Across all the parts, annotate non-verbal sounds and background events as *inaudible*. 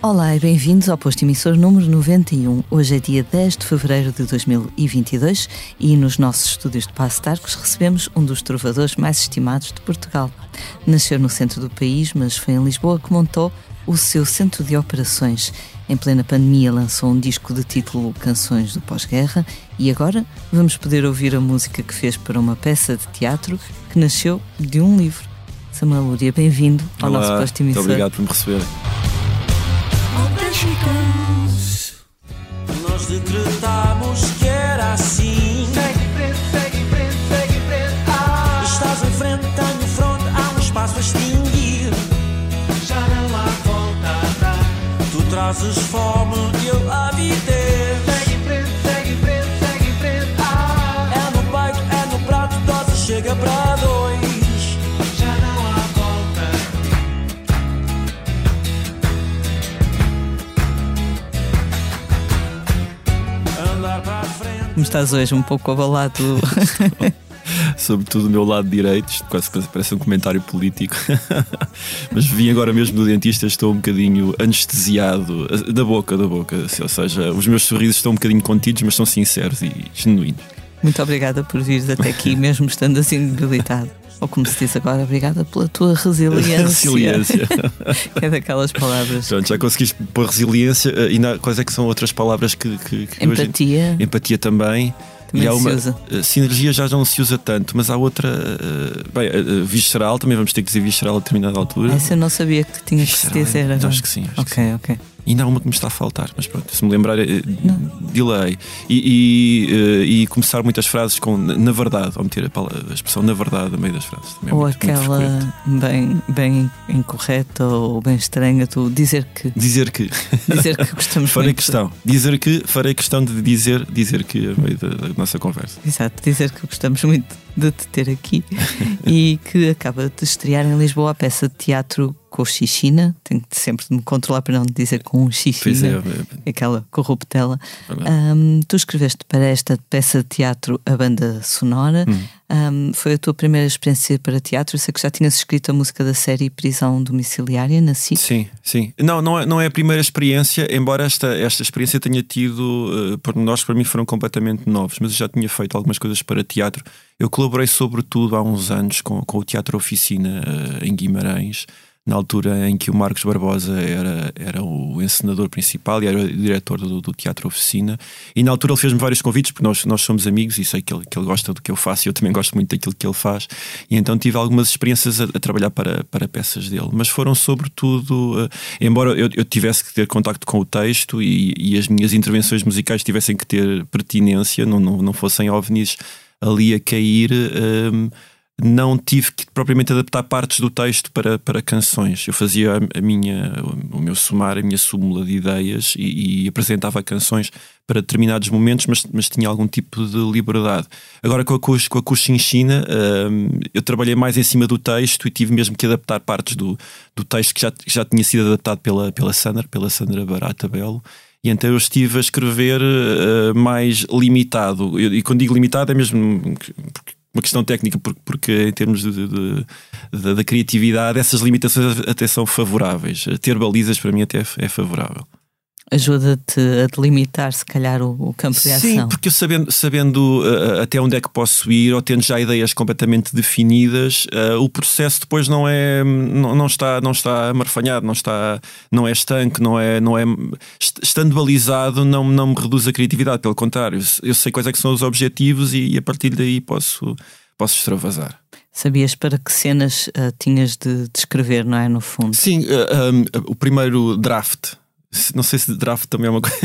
Olá e bem-vindos ao posto emissor número 91. Hoje é dia 10 de fevereiro de 2022 e nos nossos estúdios de Passo Tarcos recebemos um dos trovadores mais estimados de Portugal. Nasceu no centro do país, mas foi em Lisboa que montou o seu centro de operações. Em plena pandemia lançou um disco de título Canções do Pós-Guerra e agora vamos poder ouvir a música que fez para uma peça de teatro que nasceu de um livro. Samuel Lúria, bem-vindo ao Olá, nosso posto emissor. Muito obrigado por me receber. Nós decretamos Trazes fome, eu avidez. Segue em frente, segue em frente, segue em frente. Ah, É no peito, é no prato, dose chega para dois. já não há volta. Andar para a frente. Como estás hoje? Um pouco abalado. *laughs* Sobretudo o meu lado direito, isto quase que parece um comentário político. *laughs* Mas vim agora mesmo do dentista, estou um bocadinho anestesiado da boca, da boca. Ou seja, os meus sorrisos estão um bocadinho contidos, mas são sinceros e genuínos. Muito obrigada por vires até aqui, *laughs* mesmo estando assim debilitado. Ou como se diz agora, obrigada pela tua resiliência. Resiliência. Que *laughs* é daquelas palavras. Pronto, já conseguiste pôr resiliência. eh, E na, quais é que são outras palavras que. que, que hoje- Empatia. Empatia também. Também e há uma, eh, Sinergia já não se usa tanto, mas há outra. eh, bem, eh, visceral, também vamos ter que dizer visceral a determinada altura. Essa eu não sabia que tinha que se dizer agora. Acho que sim. Acho que Ok, ok. E ainda há uma que me está a faltar, mas pronto, se me lembrar, eh, delay. E, e, eh, e começar muitas frases com na verdade, ou meter a, palavra, a expressão na verdade no meio das frases. Também é ou muito- muito aquela bem, bem incorreta ou bem estranha, tu dizer que. Dizer que. Dizer que gostamos *laughs* farei muito. questão. Dizer que. Farei questão de dizer, dizer que a meio da, da nossa conversa. Exato, dizer que gostamos muito de te ter aqui *laughs* e que acaba de estrear em Lisboa a peça de teatro com Xixina. Tenho sempre de me controlar para não dizer com é, Xixina, é aquela corruptela. Ahm, tu escreveste para esta peça de teatro a banda sonora. Hum. Ahm, foi a tua primeira experiência para teatro. Eu sei que já tinhas escrito a música da série Prisão Domiciliária na SIC. Sim, sim. Não, não é, não é a primeira experiência, embora esta, esta experiência tenha tido uh, pormenores que para mim foram completamente novos, mas eu já tinha feito algumas coisas para teatro. Eu colaborei, sobretudo, há uns anos com, com o Teatro Oficina uh, em Guimarães, na altura em que o Marcos Barbosa era, era o encenador principal e era o diretor do, do Teatro Oficina. E na altura ele fez-me vários convites, porque nós, nós somos amigos e sei que ele, que ele gosta do que eu faço e eu também gosto muito daquilo que ele faz. E então tive algumas experiências a, a trabalhar para, para peças dele, mas foram sobretudo, uh, embora eu, eu tivesse que ter contacto com o texto e, e as minhas intervenções musicais tivessem que ter pertinência, não, não, não fossem ovnis ali a cair. um, não tive que propriamente adaptar partes do texto para, para canções. Eu fazia a, minha, o meu somar, a minha súmula de ideias e, e apresentava canções para determinados momentos, mas, mas tinha algum tipo de liberdade. Agora com a com a Cochinchina, hum, eu trabalhei mais em cima do texto e tive mesmo que adaptar partes do, do texto que já, que já tinha sido adaptado pela, pela Sandra, pela Sandra Barata Belo. E então eu estive a escrever uh, mais limitado. Eu, e quando digo limitado é mesmo porque uma questão técnica, porque, porque em termos de, de, de, da criatividade, essas limitações até são favoráveis. Ter balizas para mim até é favorável. Ajuda-te a delimitar, se calhar, o, o campo de ação. Sim, porque sabendo, sabendo uh, até onde é que posso ir, ou tendo já ideias completamente definidas, uh, o processo depois não é não, não, está não está amarfanhado, não está não é estanque, não é não é estando balizado não não me reduz a criatividade, pelo contrário, eu sei quais é que são os objetivos e, e a partir daí posso posso extravasar. Sabias para que cenas uh, tinhas de, de escrever, não é? No fundo. Sim, um, o primeiro draft não sei se draft também é uma *laughs* coisa.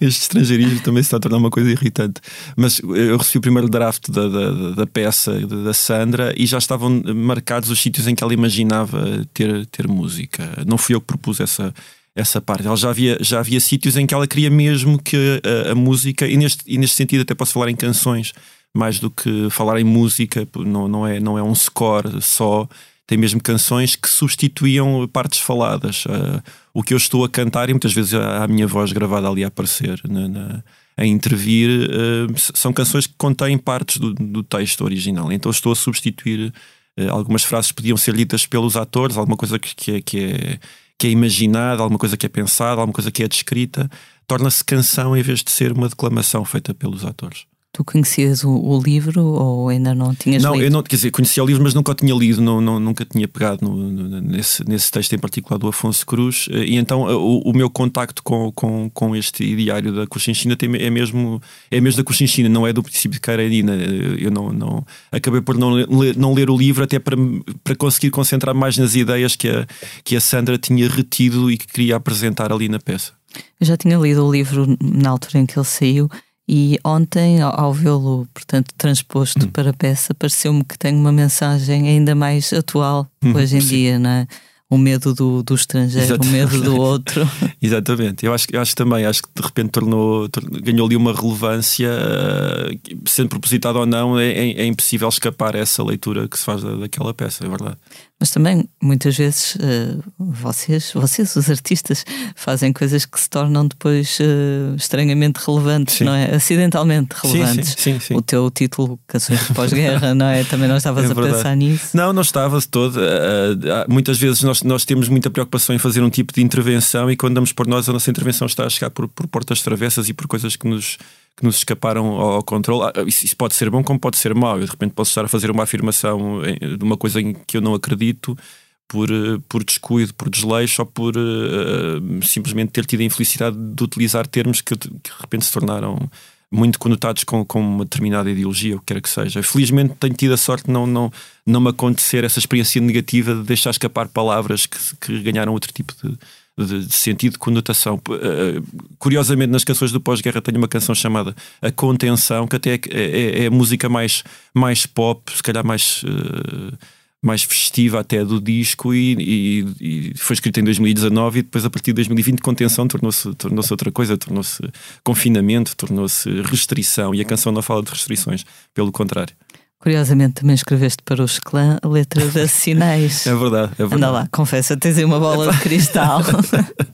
este estrangeirismo também se está a tornar uma coisa irritante. Mas eu recebi o primeiro draft da, da, da peça da Sandra e já estavam marcados os sítios em que ela imaginava ter, ter música. Não fui eu que propus essa, essa parte. Ela já havia, já havia sítios em que ela queria mesmo que a, a música, e neste, e neste sentido até posso falar em canções, mais do que falar em música, não, não, é, não é um score só tem mesmo canções que substituíam partes faladas. Uh, o que eu estou a cantar, e muitas vezes a, a minha voz gravada ali a aparecer na, na, a intervir, uh, são canções que contêm partes do, do texto original. Então estou a substituir uh, algumas frases que podiam ser lidas pelos atores, alguma coisa que, que, é, que, é, que é imaginada, alguma coisa que é pensada, alguma coisa que é descrita, torna-se canção em vez de ser uma declamação feita pelos atores. Tu conhecias o, o, livro ou ainda não tinhas não, lido? Não, eu não, quer dizer, conhecia o livro, mas nunca o tinha lido, não, não, nunca tinha pegado no, no, nesse, nesse texto em particular do Afonso Cruz. Eh, e então eh, o, o meu contacto com, com, com este diário da Cochinchina é mesmo, é mesmo da Cochinchina, não é do princípio de Karenina. Eh, eu não, não, acabei por não ler, não ler o livro até para, para conseguir concentrar mais nas ideias que a, que a Sandra tinha retido e que queria apresentar ali na peça. Eu já tinha lido o livro na altura em que ele saiu e ontem, ao vê-lo, portanto, transposto hum. para a peça, pareceu-me que tem uma mensagem ainda mais atual hum, hoje em sim. dia, não é? o medo do, do estrangeiro, Exatamente. o medo do outro. *laughs* Exatamente, eu acho, eu acho também, acho que de repente tornou, ganhou ali uma relevância, uh, sendo propositado ou não, é, é, é, impossível escapar a essa leitura que se faz da, daquela peça, é verdade. Mas também, muitas vezes, uh, vocês, vocês, os artistas, fazem coisas que se tornam depois uh, estranhamente relevantes, sim. não é? Acidentalmente relevantes. Sim, sim, sim, O teu título, Canções de Pós-Guerra, não é? Também não estavas é a pensar nisso? Não, não estava todo. muitas vezes nós nós temos muita preocupação em fazer um tipo de intervenção e quando damos por nós, a nossa intervenção está a chegar por, por portas travessas e por coisas que nos, que nos escaparam ao, ao controle. Ah, isso, isso, pode ser bom como pode ser mau. Eu de repente posso estar a fazer uma afirmação de uma coisa em que eu não acredito por, eh, por descuido, por desleixo ou por uh, simplesmente ter tido a infelicidade de utilizar termos que, que de repente se tornaram muito conotados com, com uma determinada ideologia, o que quer que seja. Felizmente tenho tido a sorte de não, não, não me acontecer essa experiência negativa de deixar escapar palavras que, que ganharam outro tipo de, de, de sentido, de conotação. Uh, curiosamente, nas canções do pós-guerra tenho uma canção chamada A Contenção, que até é, é, é a música mais, mais pop, se calhar mais. Uh, mais festiva até do disco e, e, e, foi escrito em 2019 e depois a partir de 2020 contenção tornou-se tornou outra coisa, tornou-se confinamento, tornou-se restrição e a canção não fala de restrições, pelo contrário. Curiosamente também escreveste para os clã a letra de *laughs* sinais. é verdade, é verdade. Anda lá, confessa, tens aí uma bola de cristal.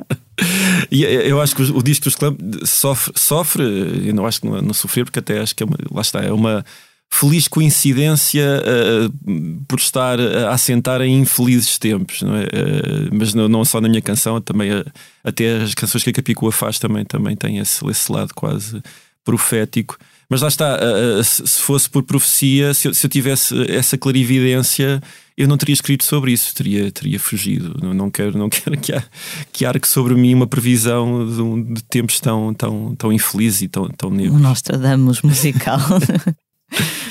*laughs* e eu acho que o, disco dos clã sofre, sofre, eu não acho que não, não sofrer, porque até acho que é uma, lá está, é uma feliz coincidência uh, por estar a assentar em infelizes tempos, não é? Uh, mas não, não, só na minha canção, também uh, até as canções que a Capicua faz também, também têm esse, esse lado quase profético. Mas lá está, se fosse por profecia, se eu, se eu, tivesse essa clarividência, eu não teria escrito sobre isso, teria, teria fugido. Não, não quero, não *laughs* quero que, há, que arque sobre mim uma previsão de, de tempos tão, tão, tão infelizes e tão, tão negros. O Nostradamus musical. *laughs*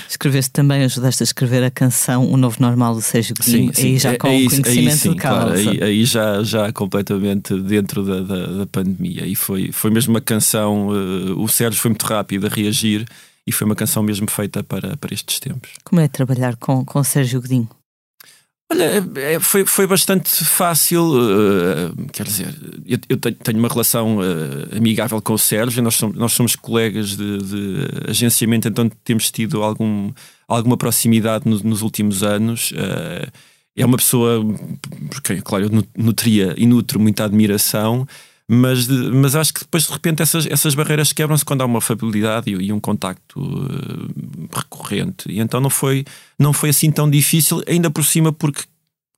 Escreveste também, ajudaste a escrever a canção O Novo Normal do Sérgio Godinho, sim, sim. aí já com aí, conhecimento aí, sim, de causa. Claro, aí, aí, já, já completamente dentro da, da, da, pandemia. E foi, foi mesmo uma canção, uh, o Sérgio foi muito rápido a reagir e foi uma canção mesmo feita para, para estes tempos. Como é trabalhar com, com Sérgio Godinho? Olha, é, foi, foi bastante fácil. Uh, quer dizer, eu, eu, tenho uma relação uh, amigável com o Sérgio, nós somos, nós somos colegas de, de, agenciamento, então temos tido algum, alguma proximidade no, nos últimos anos. Uh, é uma pessoa por quem, claro, eu nutria e nutro muita admiração. Mas, mas acho que depois de repente essas, essas barreiras quebram-se quando há uma fabilidade e, e um contacto uh, recorrente. E então não foi, não foi assim tão difícil, ainda por cima porque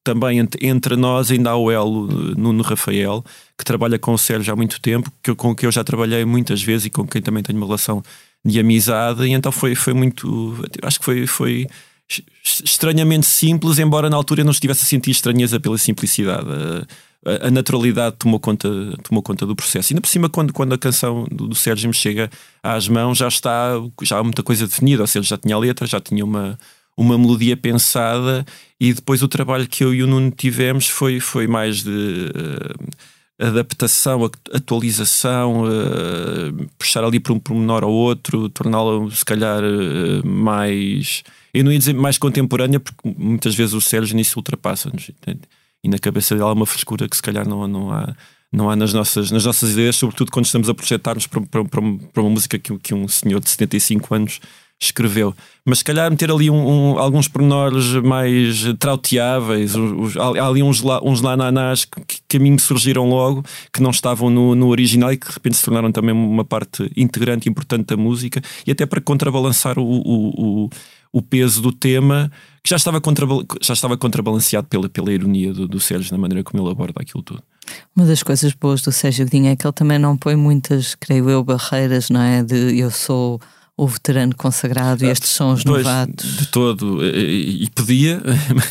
também entre, nós ainda há o Elo eh, Nuno Rafael, que trabalha com o Sérgio há muito tempo, que, com que eu já trabalhei muitas vezes e com quem também tenho uma relação de amizade, e então foi, foi muito. Acho que foi, foi estranhamente simples, embora na altura eu não estivesse a sentir estranheza pela simplicidade. Uh, a naturalidade tomou conta, tomou conta do processo. E ainda por cima, quando, quando a canção do, do Sérgio me chega às mãos, já está, já há muita coisa definida, ou seja, já tinha a letra, já tinha uma, uma melodia pensada, e depois o trabalho que eu e o Nuno tivemos foi, foi mais de uh, adaptação, atualização, uh, puxar ali para um pormenor ou outro, torná-la se calhar uh, mais. Eu não ia dizer mais contemporânea, porque muitas vezes o Sérgio nisso ultrapassa-nos. E na cabeça dela há uma frescura que se calhar não, não há não há nas nossas, nas nossas ideias, sobretudo quando estamos a projetar-nos para, para, para, uma música que, que um senhor de 75 anos escreveu. Mas se calhar meter ali um, um, alguns pormenores mais trauteáveis, os, há ali uns, uns lananás que, que a mim surgiram logo, que não estavam no, no original e que de repente se tornaram também uma parte integrante e importante da música, e até para contrabalançar o, o, o, o peso do tema, que já estava, já estava contrabalanceado pela, pela ironia do, do Sérgio na maneira como ele aborda aquilo tudo. Uma das coisas boas do Sérgio Godinho é que ele também não põe muitas, creio eu, barreiras, não é? De eu sou o veterano consagrado e ah, estes são os pois, novatos. De todo. E, e podia,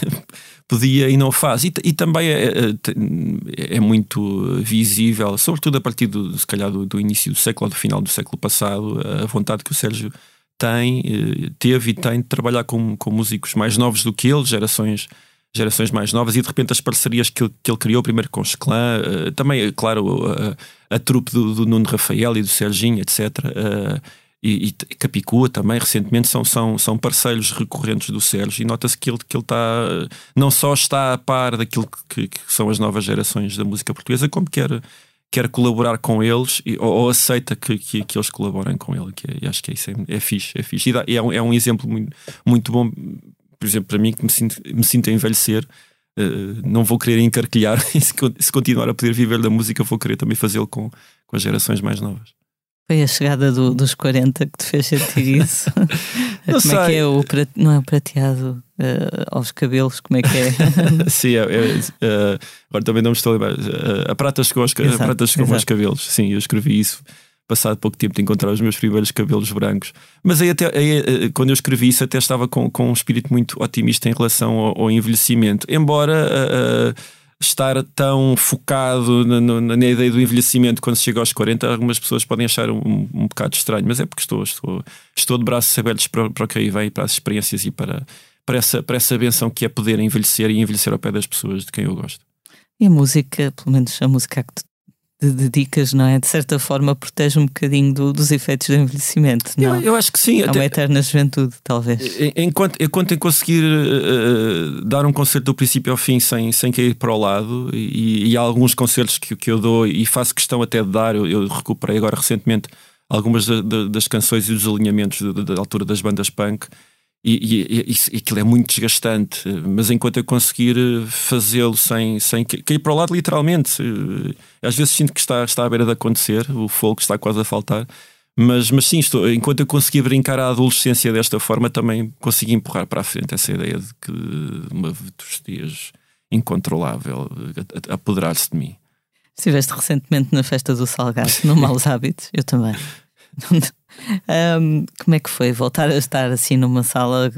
*laughs* podia e não faz. E, e também é, é, é, muito visível, sobretudo a partir do, se calhar, do, do, início do século ou do final do século passado, a vontade que o Sérgio tem, eh, teve e tem de trabalhar com, com músicos mais novos do que ele, gerações gerações mais novas e de repente as parcerias que ele, que ele criou, primeiro com os clã, uh, também, claro, a, a trupe do, do, Nuno Rafael e do Serginho, etc. Uh, e, e Capicua também, recentemente, são, são, são parceiros recorrentes do Sérgio e nota-se que ele, que ele está, não só está a par daquilo que, que, são as novas gerações da música portuguesa, como quer, quer colaborar com eles e, ou, ou, aceita que, que, que, eles colaborem com ele. Que é, acho que é isso, é, é fixe, é fixe. E dá, é, um, é um exemplo muito, muito bom por exemplo, para mim, que me sinto, me sinto a envelhecer, uh, não vou querer encarquilhar. *laughs* se continuar a poder viver da música, vou querer também fazê-lo com, com as gerações mais novas. Foi a chegada do, dos 40 que te fez sentir *laughs* isso? como sei. é que é o não é o prateado uh, aos cabelos? Como é que é? *laughs* sim, é, é, uh, agora também não me estou a lembrar. Uh, a prata chegou aos, exato, a prata chegou aos cabelos. Sim, eu escrevi isso passado pouco tempo de encontrar os meus primeiros cabelos brancos. Mas aí, até, aí, eh, quando eu escrevi isso, até estava com, com um espírito muito otimista em relação ao, ao envelhecimento. Embora estar tão focado na, na, na, ideia do envelhecimento quando chega aos 40, algumas pessoas podem achar um, um bocado estranho, mas é porque estou, estou, estou de braços abertos para, para o que aí vem, para as experiências e para, para, essa, para essa benção que é poder envelhecer e envelhecer ao pé das pessoas de quem eu gosto. E a música, pelo menos a música que de, de, dicas, não é? De certa forma protege um bocadinho do, dos efeitos do envelhecimento, não? Eu, eu acho que sim. É uma eterna juventude, talvez. Enquanto, enquanto em conseguir uh, dar um concerto do princípio ao fim sem, sem cair para o lado, e, e há alguns concertos que, que eu dou e faço questão até de dar, eu, eu recuperei agora recentemente algumas de, de, das canções e dos alinhamentos da altura das bandas punk e, e, e, aquilo é muito desgastante, mas enquanto eu conseguir eh, fazê-lo sem, sem cair para o lado, literalmente, eh, às vezes sinto que está, está à beira de acontecer, o fogo está quase a faltar, mas, mas sim, estou, enquanto eu conseguir brincar a adolescência desta forma, também consegui empurrar para a frente essa ideia de que uma vetustez incontrolável apoderar-se de mim. Estiveste recentemente na festa do Salgado, no Maus Hábitos, eu também. *laughs* Um, como é que foi voltar a estar assim numa sala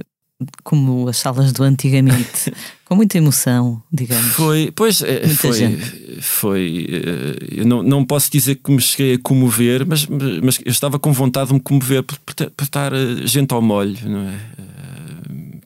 como as salas do antigamente, *laughs* com muita emoção, digamos. Foi, pois, é, foi, gente. foi. Eh, eu não, não posso dizer que me cheguei a comover, mas, mas eu estava com vontade de me comover por, por, por estar eh, gente ao molho, não é?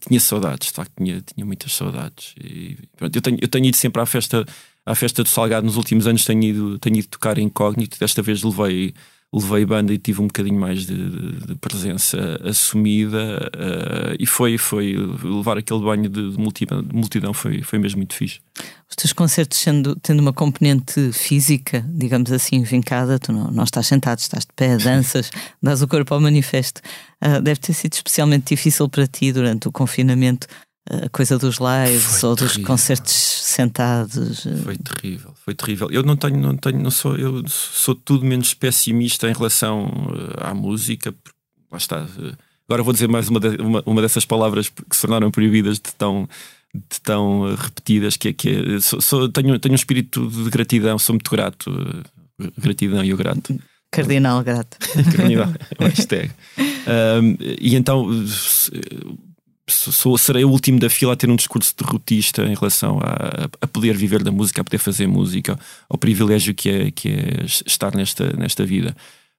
Tinha saudades, tá? tinha, tinha muitas saudades. E, pronto, eu, tenho, eu tenho ido sempre à festa, à festa do Salgado nos últimos anos, tenho ido, tenho ido tocar incógnito, desta vez levei levei banda e tive um bocadinho mais de, de, de presença assumida uh, e foi, foi levar aquele banho de, de multidão, foi, foi mesmo muito fixe. Os teus concertos sendo, tendo uma componente física, digamos assim, vincada, tu não, não estás sentado, estás de pé, danças, *laughs* dás o corpo ao manifesto. Uh, deve ter sido especialmente difícil para ti durante o confinamento a coisa dos lives foi ou terrível. dos concertos sentados. Eh. Foi terrível, foi terrível. Eu não tenho, não tenho, não sou, eu sou tudo menos pessimista em relação eh, à música. Lá está. Eh, agora vou dizer mais uma, de, uma, uma, dessas palavras que se tornaram proibidas de tão, de tão repetidas, que é que é, sou, sou, tenho, tenho um espírito de gratidão, sou muito grato. Gratidão e o grato. Cardinal grato. Cardinal, *laughs* hashtag. *laughs* Um, e então sou, serei o último da fila a ter um discurso derrotista em relação a, a poder viver da música, a poder fazer música, ao privilégio que é, que é estar nesta, nesta vida.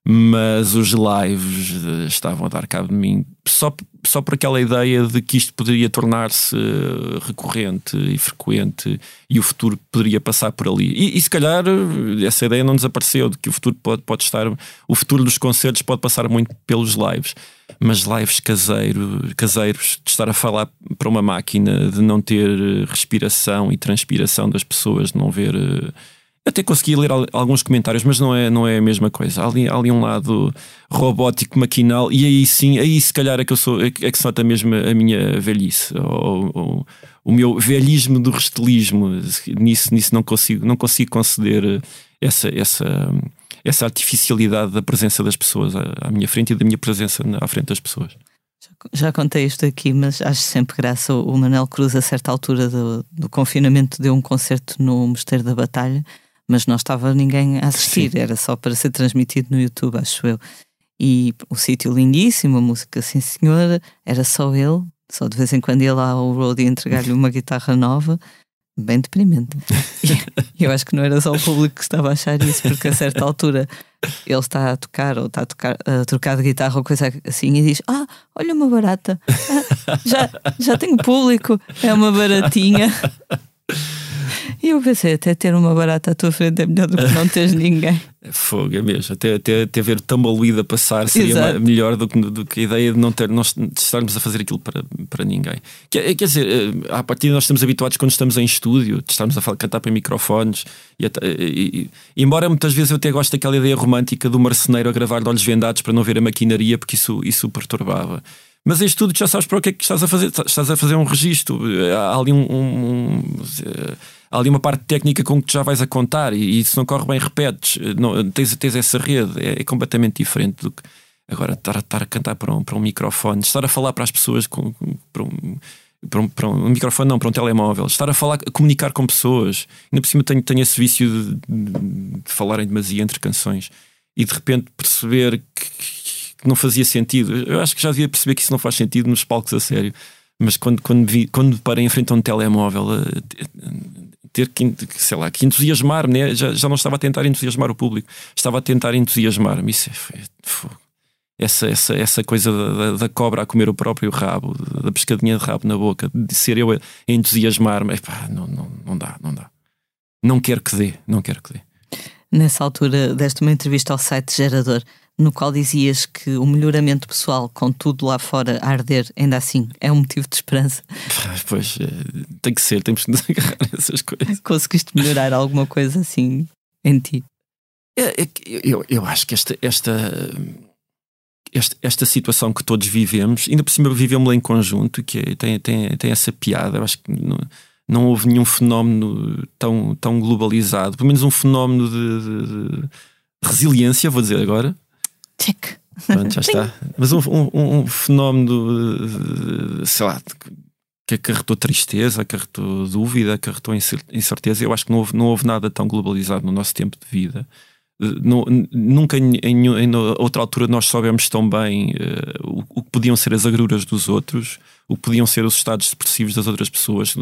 Mas os lives eh, estavam a dar cabo de mim só, só por aquela ideia de que isto poderia tornar-se eh, recorrente e frequente e o futuro poderia passar por ali. E, e, se calhar eh, essa ideia não desapareceu, de que o futuro pode, pode estar, o futuro dos concertos pode passar muito pelos lives mas lives caseiro, caseiros, de estar a falar para uma máquina, de não ter respiração e transpiração das pessoas, de não ver. Até consegui ler al- alguns comentários, mas não é, não é a mesma coisa. Há ali, há ali um lado robótico, maquinal, e aí sim, aí se calhar é que eu sou, é que é se nota mesmo a minha velhice, ou, ou- o meu velhismo do restelismo. Nisso, nisso não, consigo, não consigo conceder essa, essa, essa artificialidade da presença das pessoas à, à minha frente e da minha presença na- à frente das pessoas. Já contei isto aqui, mas acho sempre graça. O Manel Cruz, a certa altura do, do confinamento, deu um concerto no Mosteiro da Batalha, mas não estava ninguém a assistir, Sim. era só para ser transmitido no YouTube, acho eu. E o sítio lindíssimo, a música, sim senhora, era só ele, só de vez em quando ia lá ao road e entregar-lhe uma guitarra nova, bem deprimente. E *laughs* eu acho que não era só o público que estava a achar isso, porque a certa altura ele está a tocar ou está a, tocar, a trocar de guitarra ou coisa assim e diz: Ah, olha uma barata, Ah, já, já tenho público, é uma baratinha. *laughs* E eu pensei, até ter uma barata à tua frente é melhor do que não teres *laughs* ninguém. É Fogo, é mesmo. Até, até, até ver o tumbleweed a passar seria Exato. melhor do que, do que a ideia de não ter, nós estarmos a fazer aquilo para, para ninguém. Quer, quer dizer, eh, à partida nós estamos habituados quando estamos em estúdio, de estarmos a falar, cantar para microfones. E, até- e- e- embora muitas vezes eu até gosto daquela ideia romântica do marceneiro a gravar de olhos vendados para não ver a maquinaria, porque isso, isso perturbava. Mas em estúdio já sabes para o que é que estás a fazer. Estás a fazer um registro. Há ali, um, um- um- eh, há ali uma parte técnica com que já vais a contar e, e se não corre bem, repetes. Não, tens, tens essa rede. É, é completamente diferente do que agora estar, estar a cantar para um, para um microfone, estar a falar para as pessoas com- para, um, para, um, para um microfone, não, para um telemóvel, estar a falar, a comunicar com pessoas. Ainda por cima tenho, tenho esse vício de, de, de falar em demasia entre canções e de repente perceber que, que não fazia sentido. Eu acho que já devia perceber que isso não faz sentido nos palcos a sério. Mas quando, quando, vi, quando parei em frente a um telemóvel, eh, ter que, sei lá, que entusiasmar-me, né? já, já não estava a tentar entusiasmar o público, estava a tentar entusiasmar-me. Isso é, foi- fogo. essa, essa, essa coisa da, da- cobra a comer o próprio rabo, da pescadinha de rabo na boca, de ser eu a entusiasmar-me, não, não, não dá, não dá. Não quero que dê, não quero que dê. Nessa altura, deste uma entrevista ao site Gerador, no qual dizias que o melhoramento pessoal, com tudo lá fora a arder, ainda assim é um motivo de esperança. *laughs* Pois eh, tem que ser, temos que nos agarrar a essas coisas. Conseguiste melhorar alguma coisa assim em ti? É, é que eu, eu acho que esta, esta, esta, esta situação que todos vivemos, ainda por cima vivemos-la em conjunto, que é- tem, tem, tem essa piada. Eu acho que não, não houve nenhum fenómeno tão, tão globalizado, pelo menos um fenómeno de, de- de resiliência, vou dizer agora. Check. Pronto, já está. Mas um, um, um fenómeno, de, sei lá, que acarretou tristeza, acarretou dúvida, acarretou incer- incerteza. Eu acho que não houve, não houve nada tão globalizado no nosso tempo de vida. Eh, não- nunca em, em, em outra altura nós soubemos tão bem eh, o, o que podiam ser as agruras dos outros, o que podiam ser os estados depressivos das outras pessoas.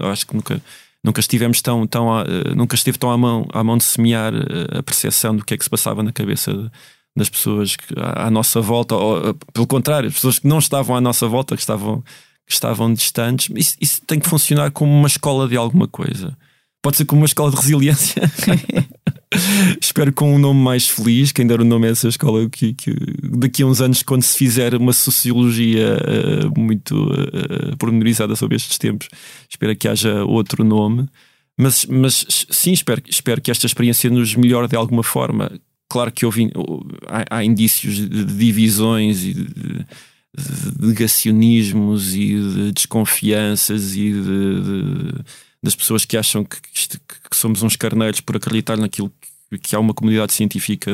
Eu acho que nunca, nunca estivemos tão, tão eh, nunca esteve tão à mão, à mão de semear eh, a percepção do que é que se passava na cabeça de- das pessoas que, à, à nossa volta, ou eh, pelo contrário, as pessoas que não estavam à nossa volta, que estavam, que estavam distantes. Isso, isso tem que funcionar como uma escola de alguma coisa. Pode ser como uma escola de resiliência. *laughs* Espero com um nome mais feliz, quem der o nome a essa escola, que, que daqui a uns anos, quando se fizer uma sociologia eh, muito eh, pormenorizada sobre estes tempos, espero que haja outro nome. Mas, mas sim, espero, espero que esta experiência nos melhore de alguma forma. Claro que houve, há, há indícios de divisões e de, de negacionismos e de desconfianças e de, de- das pessoas que acham que, isto- que somos uns carneiros por acreditar naquilo que, que há uma comunidade científica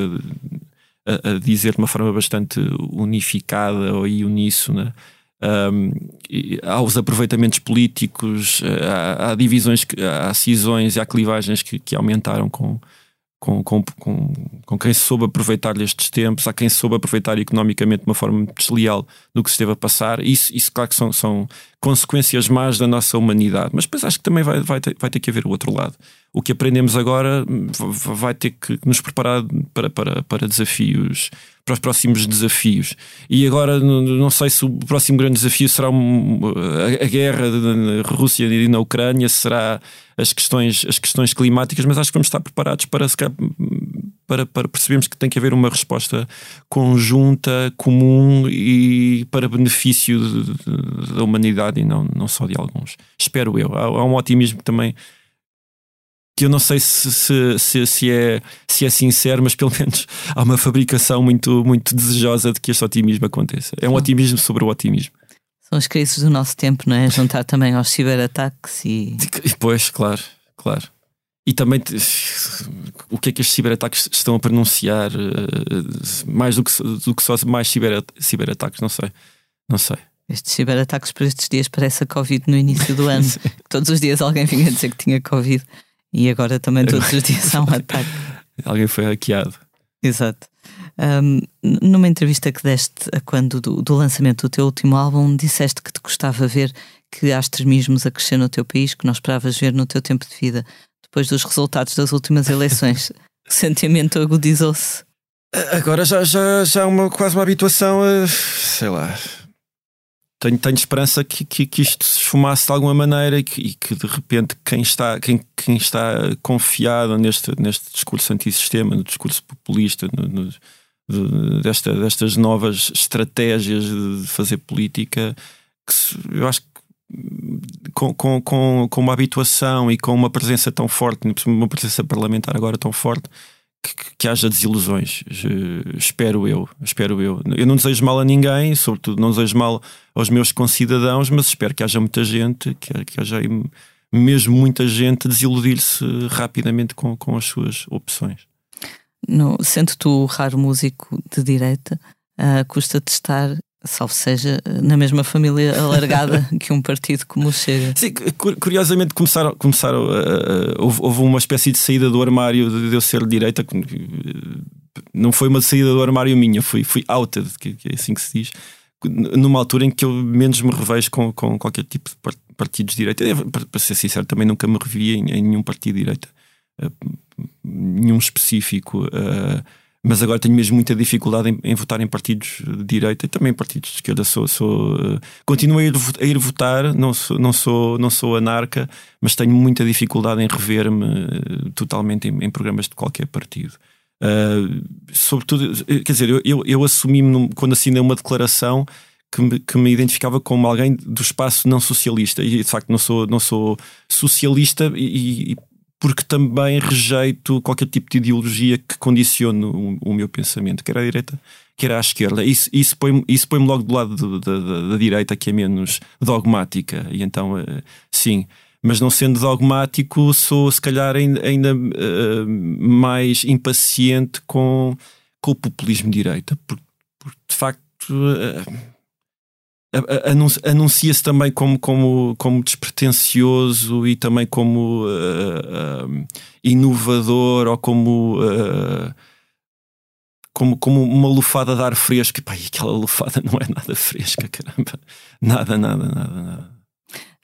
a, a dizer de uma forma bastante unificada ou uníssona. Um, há os aproveitamentos políticos, há, há divisões, há cisões e há clivagens que, que aumentaram com, com, com, com, com quem soube aproveitar destes tempos, há quem soube aproveitar economicamente de uma forma desleal do que se esteve a passar. Isso, isso claro que são, são consequências más da nossa humanidade, mas depois acho que também vai, vai, ter, vai ter que haver o outro lado. O que aprendemos agora v- vai ter que nos preparar para, para, para desafios, para os próximos desafios. E agora não sei se o próximo grande desafio será a, guerra na Rússia e na Ucrânia, será as questões, as questões climáticas, mas acho que vamos estar preparados para, se calhar, para, para percebermos que tem que haver uma resposta conjunta, comum e para benefício de- de- da humanidade e não, não só de alguns. Espero eu. Há, há um otimismo também que eu não sei se, se, se, se, é, se é sincero, mas pelo *laughs* menos há uma fabricação muito, muito desejosa de que este otimismo aconteça. É um otimismo sobre o otimismo. São as crises do nosso tempo, não é? Juntar também aos ciberataques e. E, *laughs* Pois, claro, claro. E também o que é que estes ciberataques estão a pronunciar? eh, Mais do que, do que só mais ciber, ciberataques, não sei. Não sei. Estes ciberataques por estes dias parece a Covid no início do ano. *laughs* Todos os dias alguém vinha dizer que tinha Covid e agora também todos os *laughs* dias há um ataque. Alguém foi hackeado. Exato. Um, numa entrevista que deste a quando do, do lançamento do teu último álbum, disseste que te gostava ver que há extremismos a crescer no teu país que não esperavas ver no teu tempo de vida. Depois dos resultados das últimas eleições, *laughs* o sentimento agudizou-se. Agora já, já, já há uma, quase uma habituação a. sei lá. Tenho, tenho esperança que, que, que isto se esfumasse de alguma maneira e que, e que de repente quem está, quem, quem está confiado neste, neste discurso antissistema, no discurso populista, no, no- de- desta, destas novas estratégias de fazer política, que eu acho que com, com, com, com uma habituação e com uma presença tão forte, uma presença parlamentar agora tão forte, que, que- haja desilusões. Espero eu, espero eu. Eu não desejo mal a ninguém, sobretudo não desejo mal aos meus concidadãos, mas espero que haja muita gente, que, que haja mesmo muita gente desiludir-se rapidamente com, com as suas opções. No, sendo tu raro músico de direita, ah, custa-te estar, salvo seja, na mesma família alargada *laughs* que um partido como o Chega. Sim, cu- curiosamente começaram, começaram a- houve, houve uma espécie de saída do armário de eu ser de direita. Não foi uma saída do armário minha, fui, fui outed, que, que é assim que se diz, numa altura em que eu menos me revejo com, com qualquer tipo de par- partidos de direita. Para, ser sincero, também nunca me revi em, em nenhum partido de direita, eh, nenhum específico. eh, mas agora tenho mesmo muita dificuldade em, em votar em partidos de direita e também em partidos de esquerda. Sou, sou, eh, continuo a ir, a ir votar, não sou, não, sou, não sou anarca, mas tenho muita dificuldade em rever-me eh, totalmente em, em programas de qualquer partido. Uh, sobretudo, quer dizer, eu, eu, eu assumi-me quando assinei uma declaração que me, que me identificava como alguém do espaço não socialista e de facto não sou, não sou socialista e, e porque também rejeito qualquer tipo de ideologia que condicione o, o meu pensamento, quer à direita, quer à esquerda. Isso, isso põe-me isso põe logo do lado do- da, da- da direita, que é menos dogmática. E então, eh, sim. Mas não sendo dogmático, sou se calhar ainda, ainda, eh, mais impaciente com, com o populismo de direita, porque, porque, de facto. anun- anuncia-se também como, como, como despretensioso e também como uh, inovador ou como, uh, como, como uma lufada de ar fresco. E, pá, e aquela lufada *laughs* não é nada fresca, caramba. Nada, nada, nada, nada.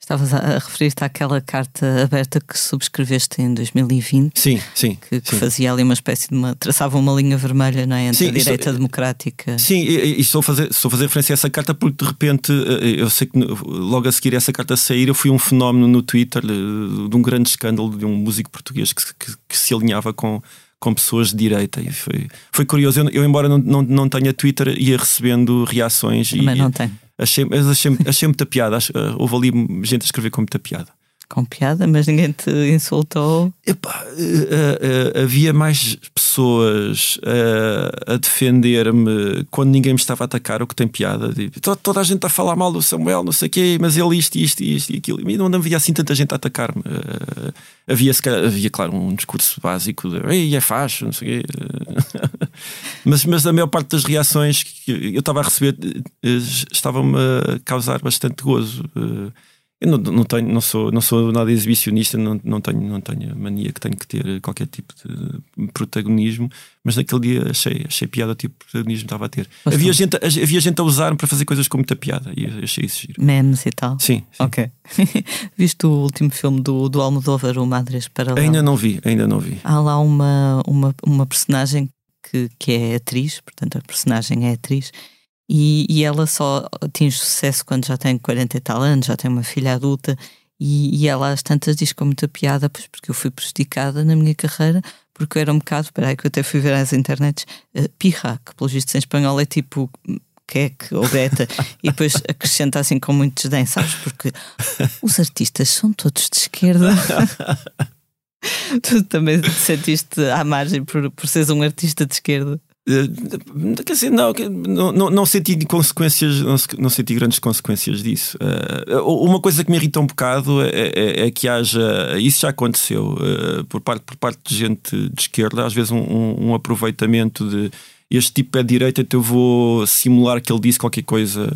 Estavas a, a referir-te àquela carta aberta que subscreveste em 2020. Sim, sim. Que, que sim. fazia ali uma espécie de uma. traçava uma linha vermelha não é? entre Sim, a direita democrática. Sim, e, e estou, a fazer, estou a fazer referência a essa carta porque de repente eh, eu sei que logo a seguir essa carta sair eu fui um fenómeno no Twitter eh, de um grande escândalo de um músico português que, se- que, que se alinhava com, com pessoas de direita e foi, foi curioso. Eu, eu, embora não, não, não tenha Twitter, ia recebendo reações e Também não tem. Achei, achei, achei muita piada. Acho- eh, Houve ali gente a escrever com muita piada. Com piada, mas ninguém te insultou. Epá, eh, eh, havia mais pessoas eh, a defender-me quando ninguém me estava a atacar, o que tem piada. Tipo, to- toda a gente a falar mal do Samuel, não sei o quê, mas ele isto, isto, isto e aquilo. E não havia assim tanta gente a atacar-me. Havia, calhar- havia, claro, um discurso básico de Ei, é facho, não sei o quê. Mas, mas a maior parte das reações que eu estava a receber eh, estavam-me a causar bastante gozo. Eh, eu não, não, tenho, não, sou, não sou nada exibicionista, não, não, tenho, não tenho a mania que tenho que ter qualquer tipo de protagonismo, mas naquele dia achei, achei piada o tipo de protagonismo que estava a ter. Havia gente, havia gente a usar-me para fazer coisas com muita piada e achei isso giro. Memes e tal. Sim, sim. Ok. *laughs* Viste o último filme do, do Almodóvar, o Madres Paralelo? Ainda não vi, ainda não vi. Há lá uma, uma, uma personagem que, que é atriz, portanto a personagem é atriz, e, e ela só atinge sucesso quando já tem 40 e tal anos, já tem uma filha adulta, e, e ela às tantas diz com muita piada, pois porque eu fui prejudicada na minha carreira, porque eu era um bocado, peraí que eu até fui ver às internets, uh, pirra, que pelos vistos em espanhol é tipo queque ou beta, *laughs* e depois acrescenta assim com muito desdém, sabes? Porque os artistas são todos de esquerda. *laughs* *laughs* tu também te sentiste à margem por, por seres um artista de esquerda? Uh, quer dizer, não, não, não, senti consequências, não, não, senti grandes consequências disso. Uh, uma coisa que me irrita um bocado é, é, é que haja, isso já aconteceu uh, por, parte, por parte de gente de esquerda, às vezes um, um, um aproveitamento de este tipo é de direita, então eu vou simular que ele disse qualquer coisa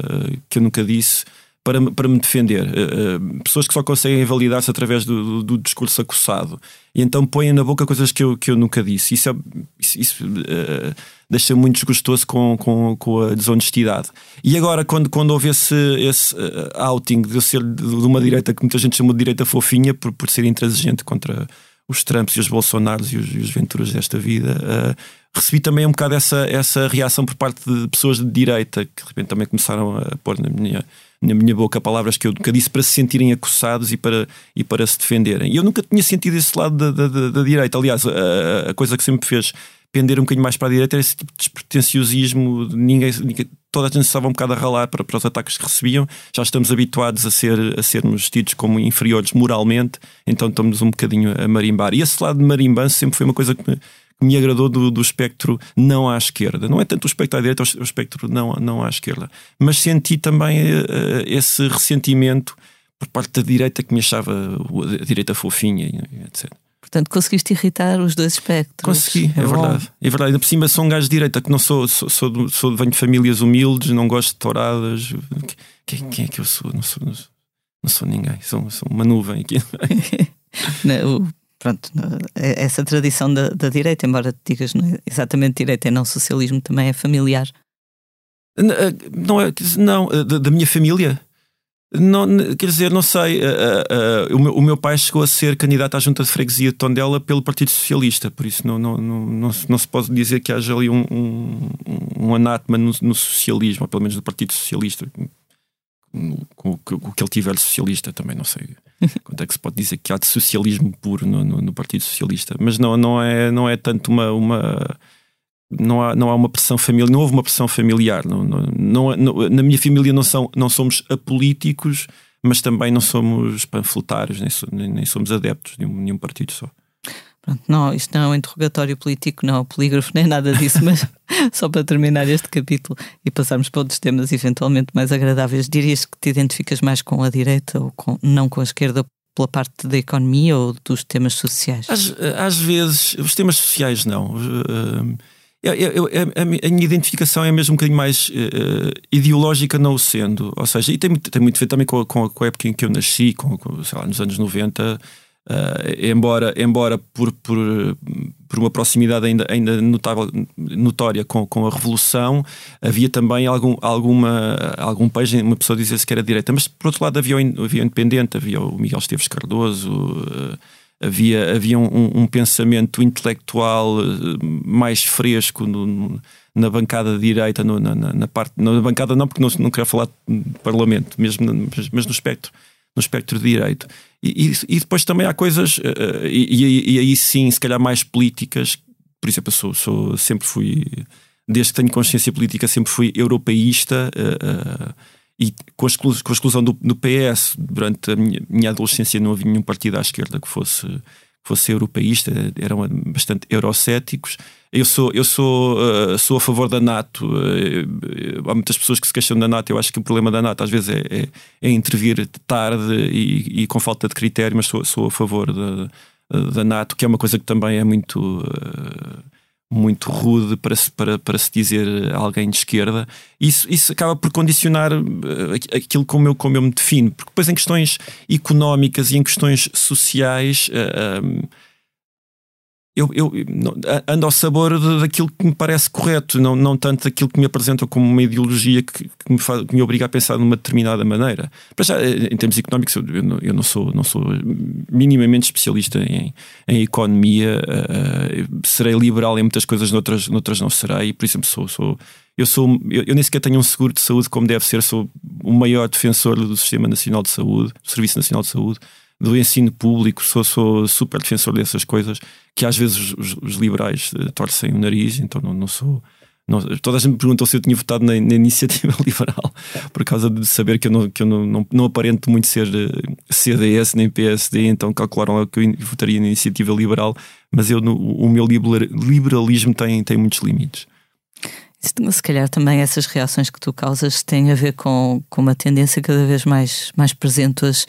que eu nunca disse para, para me defender. Uh, pessoas que só conseguem validar-se através do, do, discurso acossado. E então põem na boca coisas que eu, que eu nunca disse. Isso, é, isso, isso uh, deixa muito desgostoso com, com, com a desonestidade. E agora, quando, quando houve esse, esse outing de eu ser de uma direita que muita gente chamou de direita fofinha por, por ser intransigente contra os Trumps e os Bolsonaros e os, e os Venturas desta vida, uh, recebi também um bocado essa, essa reação por parte de pessoas de direita que de repente também começaram a pôr na minha na minha boca palavras que eu nunca disse para se sentirem acossados e para, e para se defenderem. E eu nunca tinha sentido esse lado da, da, da, da direita. Aliás, a, a, coisa que sempre fez pender um bocadinho mais para a direita era esse tipo de despretensiosismo. Ninguém, ninguém, toda a gente estava um bocado a ralar para, para os ataques que recebiam. Já estamos habituados a, ser, a sermos tidos como inferiores moralmente, então estamos um bocadinho a marimbar. E esse lado de marimbanço sempre foi uma coisa que me, que me agradou do, do espectro não à esquerda. Não é tanto o espectro à direita, é o espectro não, não à esquerda. Mas senti também uh, esse ressentimento por parte da direita que me achava a direita fofinha, etc. Portanto, conseguiste irritar os dois espectros. Consegui, é, é verdade. É verdade. Ainda por cima sou um gajo de direita que não sou, sou, sou, sou venho de famílias humildes, não gosto de touradas. Quem, quem é que eu sou? Não sou, não sou ninguém, sou, sou uma nuvem aqui. *laughs* não, pronto, é, essa tradição da, da direita, embora digas não é exatamente direita e não socialismo, também é familiar. Eh, não é, não, eh, da, da minha família. Não, quer dizer, não sei. Uh, uh, uh, o, meu, o, meu, pai chegou a ser candidato à junta de freguesia de Tondela pelo Partido Socialista, por isso não, não, não, não, não se pode dizer que haja ali um, um, um anátema no, no, socialismo, ou pelo menos no Partido Socialista. Com, com, o que ele tiver de socialista, também não sei *laughs* quanto é que se pode dizer que há de socialismo puro no, no, no Partido Socialista, mas não, não, é, não é tanto uma, uma não há, não há uma pressão familiar, não houve uma pressão familiar. Não, não, não, na minha família não, são, não somos apolíticos, mas também não somos panfletários, nem, nem somos adeptos de nenhum, nenhum partido só. Pronto, não, isto não é um interrogatório político, não é polígrafo, nem nada disso, *laughs* mas só para terminar este capítulo e passarmos para outros temas eventualmente mais agradáveis, dirias que te identificas mais com a direita ou com, não com a esquerda pela parte da economia ou dos temas sociais? Às, às vezes, os temas sociais não. Uh, eu, eu, a, minha identificação é mesmo um bocadinho mais uh, ideológica, não sendo. Ou seja, e tem, tem muito a ver também com a, com a, época em que eu nasci, com, com sei lá, nos anos 90. Uh, embora embora por, por, por uma proximidade ainda, ainda notável, notória com, com a Revolução, havia também algum, alguma, algum país, uma pessoa dizia-se que era direita, mas por outro lado havia o, havia o Independente, havia o Miguel Esteves Cardoso. Uh, havia, havia um, um pensamento intelectual eh, mais fresco no, no, na bancada direita, no, na, na, parte, na bancada não, porque não, não quero falar de parlamento, mesmo, mas, mas no espectro, no espectro direito. E, e, depois também há coisas, uh, e, e, aí sim, se calhar mais políticas, por exemplo, eu sou, sou sempre fui, desde que tenho consciência política, sempre fui europeísta. Uh, e com a, exclusão, com a exclusão do, do, PS, durante a minha, minha, adolescência não havia nenhum partido à esquerda que fosse, fosse europeísta, eram bastante eurocéticos. Eu sou, eu sou, uh, sou a favor da NATO. Uh, há muitas pessoas que se queixam da NATO. Eu acho que o problema da NATO às vezes é, é, é intervir tarde e, e, com falta de critério, mas sou, sou a favor da, da NATO, que é uma coisa que também é muito. Uh, muito rude para se, para, para se dizer alguém de esquerda, isso, isso acaba por condicionar eh, aquilo como eu, como eu me defino, porque depois em questões económicas e em questões sociais. Uh, um, eu, eu, ando ao sabor daquilo que me parece correto, não, não tanto daquilo que me apresenta como uma ideologia que, que, me, faz, que me obriga a pensar de uma determinada maneira. Para já, em termos económicos, eu, eu não, sou, não sou minimamente especialista em, em economia, uh, serei liberal em muitas coisas, noutras, noutras não serei, por exemplo, sou. sou eu, sou, eu, eu nem sequer tenho um seguro de saúde como deve ser, sou o maior defensor do Sistema Nacional de Saúde, do Serviço Nacional de Saúde do ensino público, sou, sou super defensor dessas coisas que às vezes os, os liberais uh, torcem o nariz, então não, não sou Não, toda a gente me perguntou se eu tinha votado na, na iniciativa *laughs* liberal, por causa de saber que eu não, que eu não, não, não aparento muito ser eh, CDS nem PSD, então calcularam que eu votaria na iniciativa liberal, mas eu, no, o meu liberalismo tem, tem muitos limites. Se calhar também essas reações que tu causas têm a ver com, com uma tendência cada vez mais, mais presente hoje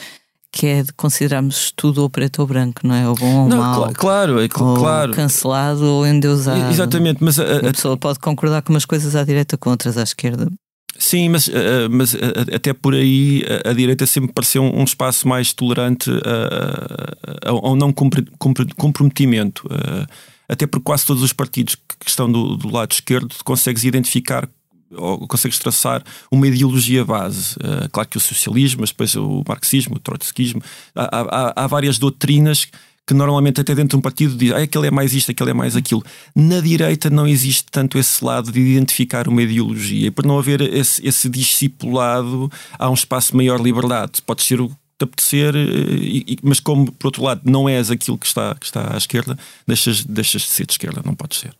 que é de considerarmos tudo ou preto ou branco, não é? Ou bom ou Não, mau. cla- claro, é cl- ou claro. cancelado ou endeusado. Exatamente, mas a- a- Uma pessoa pode concordar com umas coisas à direita com outras à esquerda. Sim, mas, uh, mas uh, até por aí a, a direita sempre pareceu um, espaço mais tolerante ao, não comprometimento. Até porque quase todos os partidos que estão do, do lado esquerdo consegues identificar ou consegues traçar uma ideologia base. Uh, claro que o socialismo, mas depois o marxismo, o trotskismo, há, há, há várias doutrinas que normalmente até dentro de um partido diz ah, aquele é mais isto, aquele é mais aquilo. Na direita não existe tanto esse lado de identificar uma ideologia e por não haver esse, esse discipulado há um espaço de maior liberdade. Pode ser o que te apetecer, e- e- mas como por outro lado não és aquilo que está, que está à esquerda, deixas, deixas de ser de esquerda, não podes ser.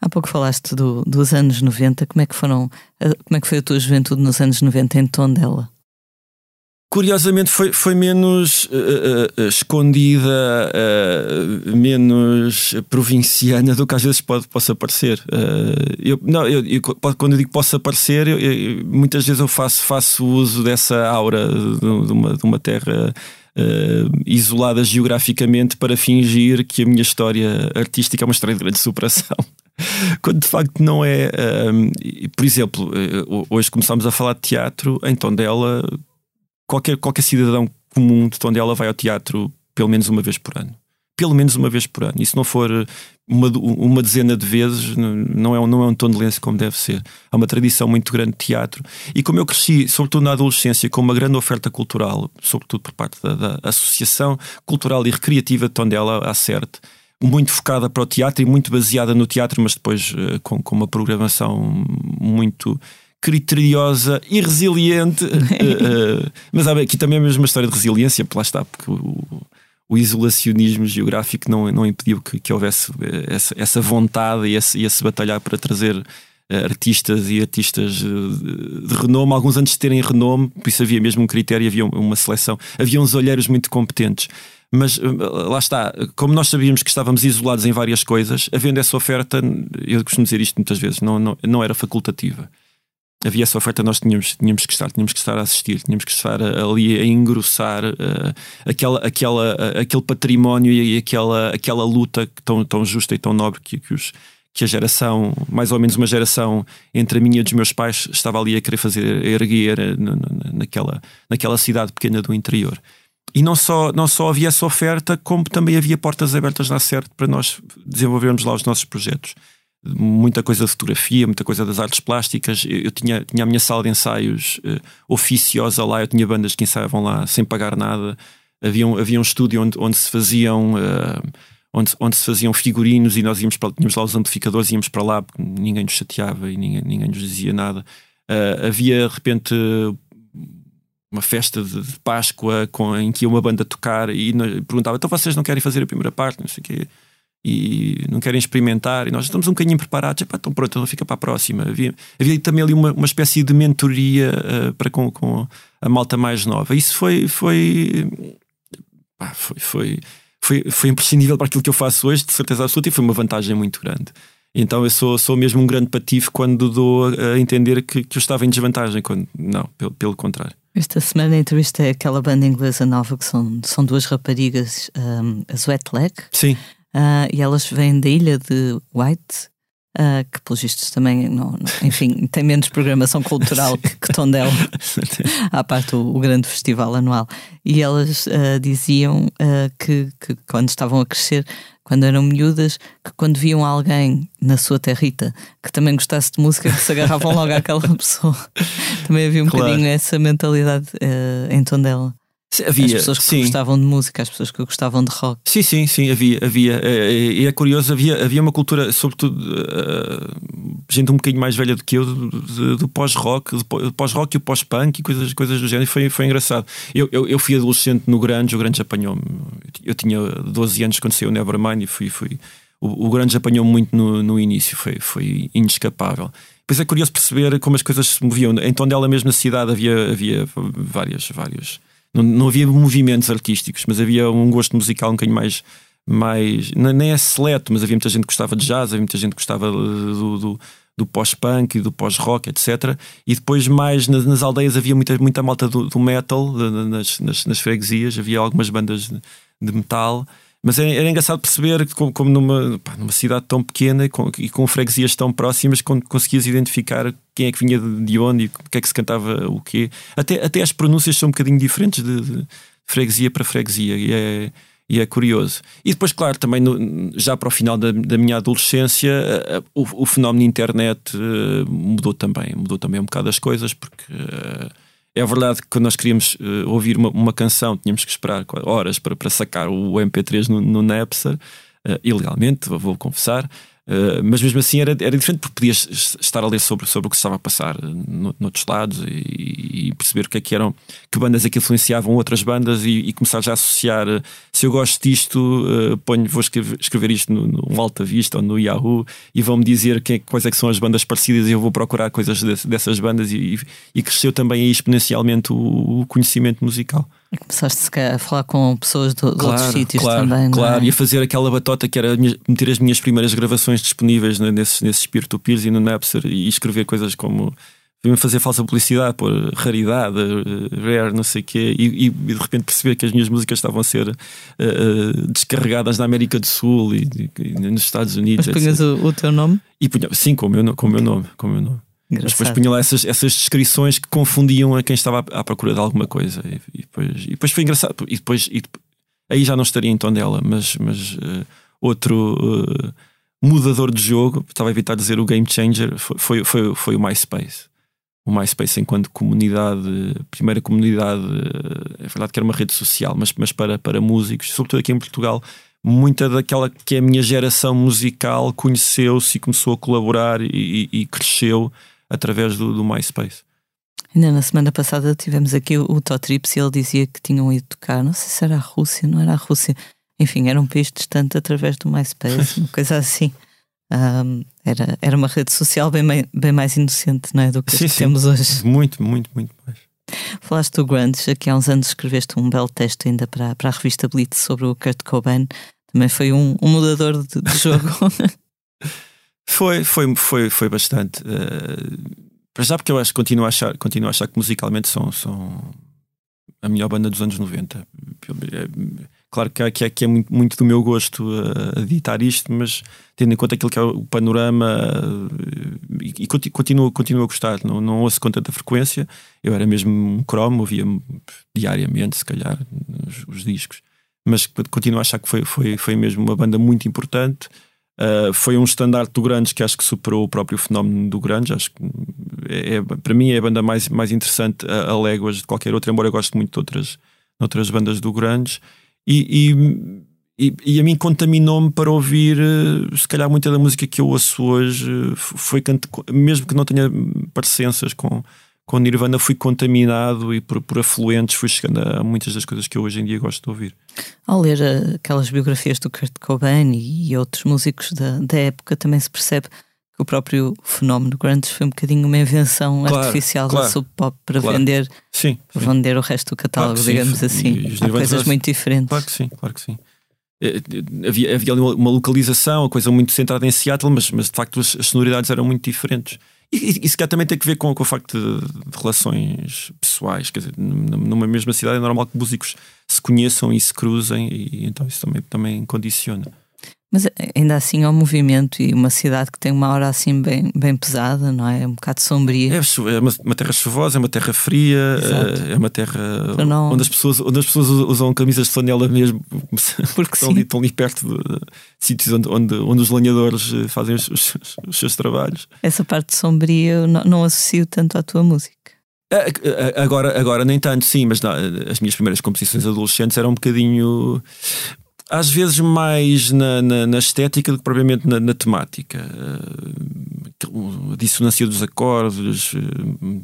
Há pouco falaste do- dos anos 90, como é que foram, como é que foi a tua juventude nos anos 90 em Tondela? Curiosamente foi, foi menos eh, eh, escondida, eh, menos provinciana do que às vezes pode, possa parecer. Eu, não, eu, eu- quando eu digo possa parecer, eu- eu- muitas vezes eu faço, faço uso dessa aura de, de uma, de uma terra eh, isolada geograficamente para fingir que a minha história artística é uma história de grande superação. *laughs* Quando de facto não é. e, por exemplo, eh, hoje começámos a falar de teatro em Tondela qualquer, qualquer cidadão comum de Tondela vai ao teatro pelo menos uma vez por ano. Pelo menos uma vez por ano. E se não for uma, uma dezena de vezes, não é, um, não é um tondelense como deve ser. Há uma tradição muito grande de teatro. E como eu cresci, sobretudo na adolescência, com uma grande oferta cultural, sobretudo por parte da, da Associação Cultural e Recreativa de Tondela, a CERT, muito focada para o teatro e muito baseada no teatro, mas depois eh, com, com uma programação muito criteriosa e resiliente. eh, *laughs* mas há, aqui também é mesmo uma história de resiliência, lá está, porque o, o isolacionismo geográfico não, não impediu que, que houvesse essa, essa vontade e esse, esse batalhar para trazer artistas e artistas de, de renome, alguns antes de terem renome, por isso havia mesmo um critério, havia uma seleção, havia uns olheiros muito competentes. Mas eh, lá está, como nós sabíamos que estávamos isolados em várias coisas, havendo essa oferta, eu costumo dizer isto muitas vezes, não, não, não era facultativa havia essa oferta, nós tínhamos, tínhamos que estar, tínhamos que estar a assistir, tínhamos que estar ali a engrossar uh, aquela, aquela, uh, aquele património e aquela, aquela luta tão, tão justa e tão nobre que, que, os, que a geração, mais ou menos uma geração entre a minha e dos meus pais, estava ali a querer fazer a erguer naquela, naquela cidade pequena do interior. E não só, não só havia essa oferta, como também havia portas abertas na CERT para nós desenvolvermos lá os nossos projetos muita coisa de fotografia, muita coisa das artes plásticas. Eu, eu tinha, tinha a minha sala de ensaios uh, oficiosa lá, eu tinha bandas que ensaiavam lá sem pagar nada. Havia um, havia um estúdio onde, onde se faziam. Uh, onde, onde se faziam figurinos e nós íamos para, tínhamos lá os amplificadores, íamos para lá porque ninguém nos chateava e ninguém, ninguém nos dizia nada. Uh, havia de repente uma festa de, de Páscoa com, em que ia uma banda tocar e perguntava: então vocês não querem fazer a primeira parte? Não sei o quê e não querem experimentar e nós estamos um bocadinho preparados, Epá, então pronto, então fica para a próxima. Havia, havia também ali uma, uma espécie de mentoria uh, para com, com, a malta mais nova. Isso foi foi, pá, foi, foi, foi, foi imprescindível para aquilo que eu faço hoje, de certeza absoluta, e foi uma vantagem muito grande. Então eu sou, sou mesmo um grande patife quando dou a entender que, que eu estava em desvantagem, quando não, pelo, pelo contrário. Esta semana entrevistei aquela banda inglesa nova que são, são duas raparigas, um, as Wet Leg. Sim. Uh, e elas vêm da ilha de White, uh, que pelos vistos também, não, não, enfim, *laughs* tem menos programação cultural que, que Tondela, à parte o, o, grande festival anual. E elas uh, diziam que, que quando estavam a crescer, quando eram miúdas, que quando viam alguém na sua territa que também gostasse de música, que se agarravam logo àquela *laughs* pessoa. também havia um claro. bocadinho essa mentalidade em Tondela. Havia, as pessoas que sim. gostavam de música, as pessoas que gostavam de rock. Sim, sim, sim, havia, havia. E é curioso, havia, havia uma cultura, sobretudo, uh, gente um bocadinho mais velha do que eu, do, pós-rock, do pós-rock e o pós-punk e coisas, coisas do género, e foi, foi engraçado. Eu, eu, eu fui adolescente no Grande, o Grande apanhou-me. Eu tinha 12 anos quando saiu o Nevermind e fui, fui o, o Grande apanhou muito no, no início, foi, foi inescapável. Depois é curioso perceber como as coisas se moviam. Em Tondela, mesmo na cidade, havia, havia várias. várias não, não havia movimentos artísticos, mas havia um gosto musical um bocadinho mais. Mais nem é seleto, mas havia muita gente que gostava de jazz, havia muita gente que gostava do, do do pós-punk e do pós-rock, etc. E depois, mais nas, nas, aldeias, havia muita, muita malta do, do metal, nas, nas, nas, freguesias, havia algumas bandas de, de metal. Mas era, era, engraçado perceber que, como, como numa, pá, numa cidade tão pequena e com, e com freguesias tão próximas, conseguias identificar quem é que vinha de, de onde e o que é que se cantava o quê. Até, até as pronúncias são um bocadinho diferentes de, de freguesia para freguesia. E é, e é curioso. E depois, claro, também no, já para o final da, da minha adolescência, uh, o, o, fenómeno internet uh, mudou também. Mudou também um bocado as coisas, porque uh, é verdade que quando nós queríamos ouvir uma, uma, canção, tínhamos que esperar horas para, para sacar o MP3 no, no Napster, ilegalmente, vou confessar. Uh, mas mesmo assim era, era diferente porque podias estar a ler sobre, sobre o que se estava a passar no, noutros lados e, e, perceber o que é que eram, que bandas é que influenciavam outras bandas e, e começar já a associar uh, se eu gosto disto, uh, ponho, vou escrever, escrever isto no, Alta Vista ou no Yahoo e vão-me dizer que, quais é que são as bandas parecidas e eu vou procurar coisas de, dessas bandas e, e, cresceu também aí exponencialmente o, o conhecimento musical. E começaste a falar com pessoas de claro, outros sítios claro, também. Claro, é? e a fazer aquela batota que era meter as minhas primeiras gravações disponíveis né, nesses, nesses peer-to-peers e no Napster e escrever coisas como fazer falsa publicidade, por raridade, eh, rare, não sei o quê, e, e, de repente perceber que as minhas músicas estavam a ser uh, descarregadas na América do Sul e, e nos Estados Unidos. Mas punhas o, o, teu nome? E punha, sim, com o meu, com o meu nome. Com o meu nome. Mas depois punha lá essas, essas descrições que confundiam a quem estava à, à procura de alguma coisa. E, e, depois, e depois foi engraçado. E depois, e, aí já não estaria em Tondela, mas, mas uh, outro uh, mudador de jogo, estava a evitar dizer o game changer, foi, foi, foi, foi o MySpace. O MySpace, enquanto comunidade, primeira comunidade, eh, é verdade que era uma rede social, mas, mas para, para músicos, sobretudo aqui em Portugal, muita daquela que é a minha geração musical conheceu-se e começou a colaborar e, e cresceu através do, do MySpace. Ainda na semana passada tivemos aqui o, o Totrips e ele dizia que tinham ido tocar, não sei se era a Rússia, não era a Rússia, enfim, era um país distante através do MySpace, uma coisa assim. *laughs* Um, era, era uma rede social bem, bem mais inocente não é, do que, sim, que sim. temos hoje. Muito, muito, muito mais. Falaste do Grunge, aqui há uns anos escreveste um belo texto ainda para, para a revista Blitz sobre o Kurt Cobain. Também foi um, um mudador de, de jogo. *laughs* Foi, foi, foi, foi bastante. Uh, para já, porque eu acho, continuo a achar, continuo a achar que musicalmente são, são a melhor banda dos anos 90. Claro que que é, que é muito, muito, do meu gosto editar isto, mas tendo em conta aquilo que é o panorama uh, e, e continuo, continuo a gostar. Não, não ouço com tanta frequência. Eu era mesmo um cromo, ouvia diariamente, se calhar, os, os discos. Mas continuo a achar que foi, foi, foi mesmo uma banda muito importante. Uh, foi um estandarte do Grandes que acho que superou o próprio fenómeno do Grandes. Acho que é, é, para mim é a banda mais, mais interessante a, a léguas de qualquer outra, embora eu goste muito de outras, outras bandas do Grandes. E, e, e, e a mim contaminou-me para ouvir, uh, se calhar, muita da música que eu ouço hoje. Uh, foi mesmo que não tenha parecenças com, com Nirvana fui contaminado e por, por afluentes fui chegando a muitas das coisas que eu hoje em dia gosto de ouvir. Ao ler eh, aquelas biografias do Kurt Cobain e outros músicos da, da época, também se percebe que o próprio fenómeno grunge foi um bocadinho uma invenção claro, artificial claro, da sub pop para claro. vender, sim, para sim. vender o resto do catálogo, sim, digamos assim. Há coisas muito diferentes. Claro que sim, claro que sim. Eh, eh, havia, havia ali uma localização, uma coisa muito centrada em Seattle, mas, mas de facto as, as sonoridades eram muito diferentes. E isso também tem a ver com, com o facto de, de, relações pessoais. Quer dizer, numa mesma cidade é normal que músicos se conheçam e se cruzem, e então isso também, também condiciona. Mas ainda assim é um movimento e uma cidade que tem uma hora assim bem, bem pesada, não é? É um bocado sombria. É, é uma, terra chuvosa, é uma terra fria, Exato. é uma terra não... onde, as pessoas, onde as pessoas usam camisas de flanela mesmo, *laughs* porque estão, ali, estão ali perto de, de sítios onde, onde, onde, os lenhadores eh, fazem os, os, os seus trabalhos. Essa parte sombria eu não, não associo tanto à tua música. Agora, agora nem tanto, sim, mas não, as minhas primeiras composições adolescentes eram um bocadinho às vezes mais na, na, na estética do que propriamente na, na temática. Uh, a dissonância dos acordes,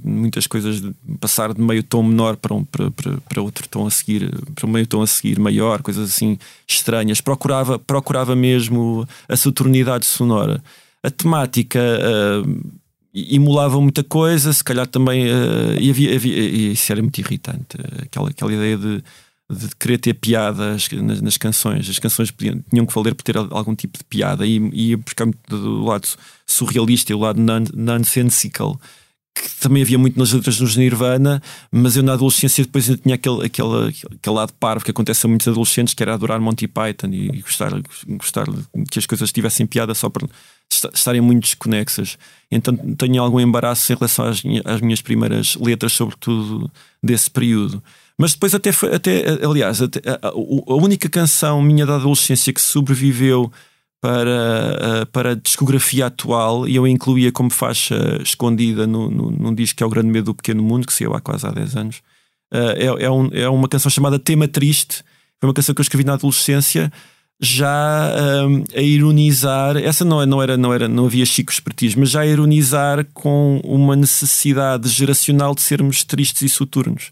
muitas coisas de passar de meio tom menor para, um, para, para, para outro tom a seguir, para um meio tom a seguir maior, coisas assim estranhas. Procurava, procurava mesmo a saturnidade sonora. A temática uh, muita coisa, se calhar também. Uh, e, havia, havia, isso era muito irritante, aquela, aquela ideia de de querer ter piadas nas, nas, canções. As canções podiam, tinham que valer por ter algum tipo de piada e ia buscar muito do lado surrealista e o lado nonsensical. Que também havia muito nas letras dos Nirvana, mas eu na adolescência depois ainda tinha aquele, aquele, aquele lado parvo que acontece a muitos adolescentes, que era adorar Monty Python e, e gostar, gostar que as coisas tivessem piada só para estarem muito desconexas. Então tenho algum embaraço em relação às, às minhas primeiras letras, sobretudo desse período. Mas depois até até, aliás, até, a, a, única canção minha da adolescência que sobreviveu para, para a discografia atual e eu incluía como faixa escondida no, no, num disco que é o Grande Medo do Pequeno Mundo, que saiu há quase há 10 anos. É, é, um, é uma canção chamada Tema Triste. Foi uma canção que eu escrevi na adolescência já um, a ironizar, essa não, não era, não era, não havia chico espertismo, mas já a ironizar com uma necessidade geracional de sermos tristes e soturnos.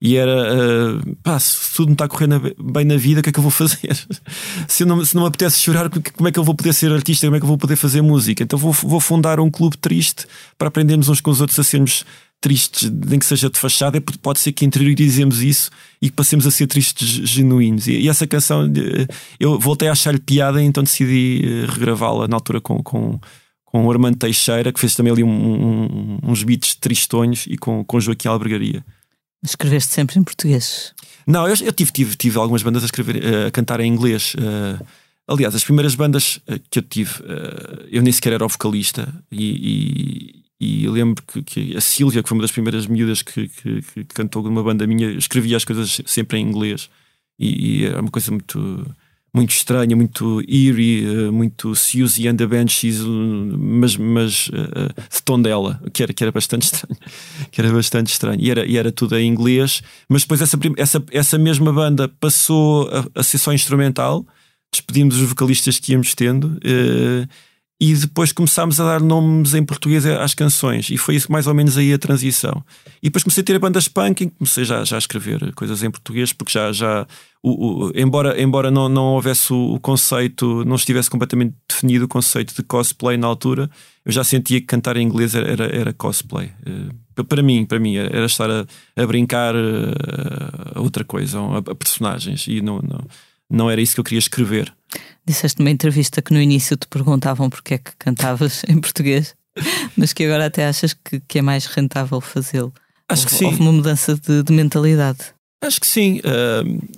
E era, uh, pá, se tudo me está na, bem na vida, o que é que eu vou fazer? *laughs* se, não, se não me apetece chorar, como é que eu vou poder ser artista? Como é que eu vou poder fazer música? Então vou, vou fundar um clube triste para aprendermos uns com os outros a sermos tristes, nem que seja de fachada, pode ser que interiorizemos isso e que passemos a ser tristes genuínos. E, essa canção, eu voltei a achar-lhe piada, então decidi eh, regravá-la na altura com, com, com o Armando Teixeira, que fez também ali um, um, uns beats tristonhos, e com, com Joaquim Albergaria. Escreveste sempre em português? Não, eu, eu tive, tive, tive algumas bandas a, escrever, eh, a cantar em inglês. Uh, aliás, as primeiras bandas uh, que eu tive, uh, eu nem sequer era o vocalista. E, e, e lembro que, que, a Sílvia, que foi uma das primeiras miúdas que, que, que cantou numa banda minha, escrevia as coisas sempre em inglês. E, e era uma coisa muito muito estranha, muito eerie, eh, muito Suzy and the Banshees, mas, mas uh, de tom dela, que era, que era bastante *laughs* estranho. Que era bastante estranho. E era, e era tudo em inglês, mas depois essa, essa, essa mesma banda passou a, a ser só instrumental, despedimos os vocalistas que íamos tendo. Uh, e depois começámos a dar nomes em português às canções, e foi isso mais ou menos aí a transição. E depois comecei a ter bandas punk, e comecei já, já a escrever coisas em português, porque já, já o, o, embora, embora não, não houvesse o, conceito, não estivesse completamente definido o conceito de cosplay na altura, eu já sentia que cantar em inglês era, era, era cosplay. Uh, para mim, para mim, era, estar a, a brincar a outra coisa, a, a personagens, e não, não, não era isso que eu queria escrever. Disseste numa entrevista que no início te perguntavam porque é que cantavas *laughs* em português, mas que agora até achas que, que é mais rentável fazê-lo. Acho houve, que sim. Houve uma mudança de, de mentalidade. Acho que sim. Uh,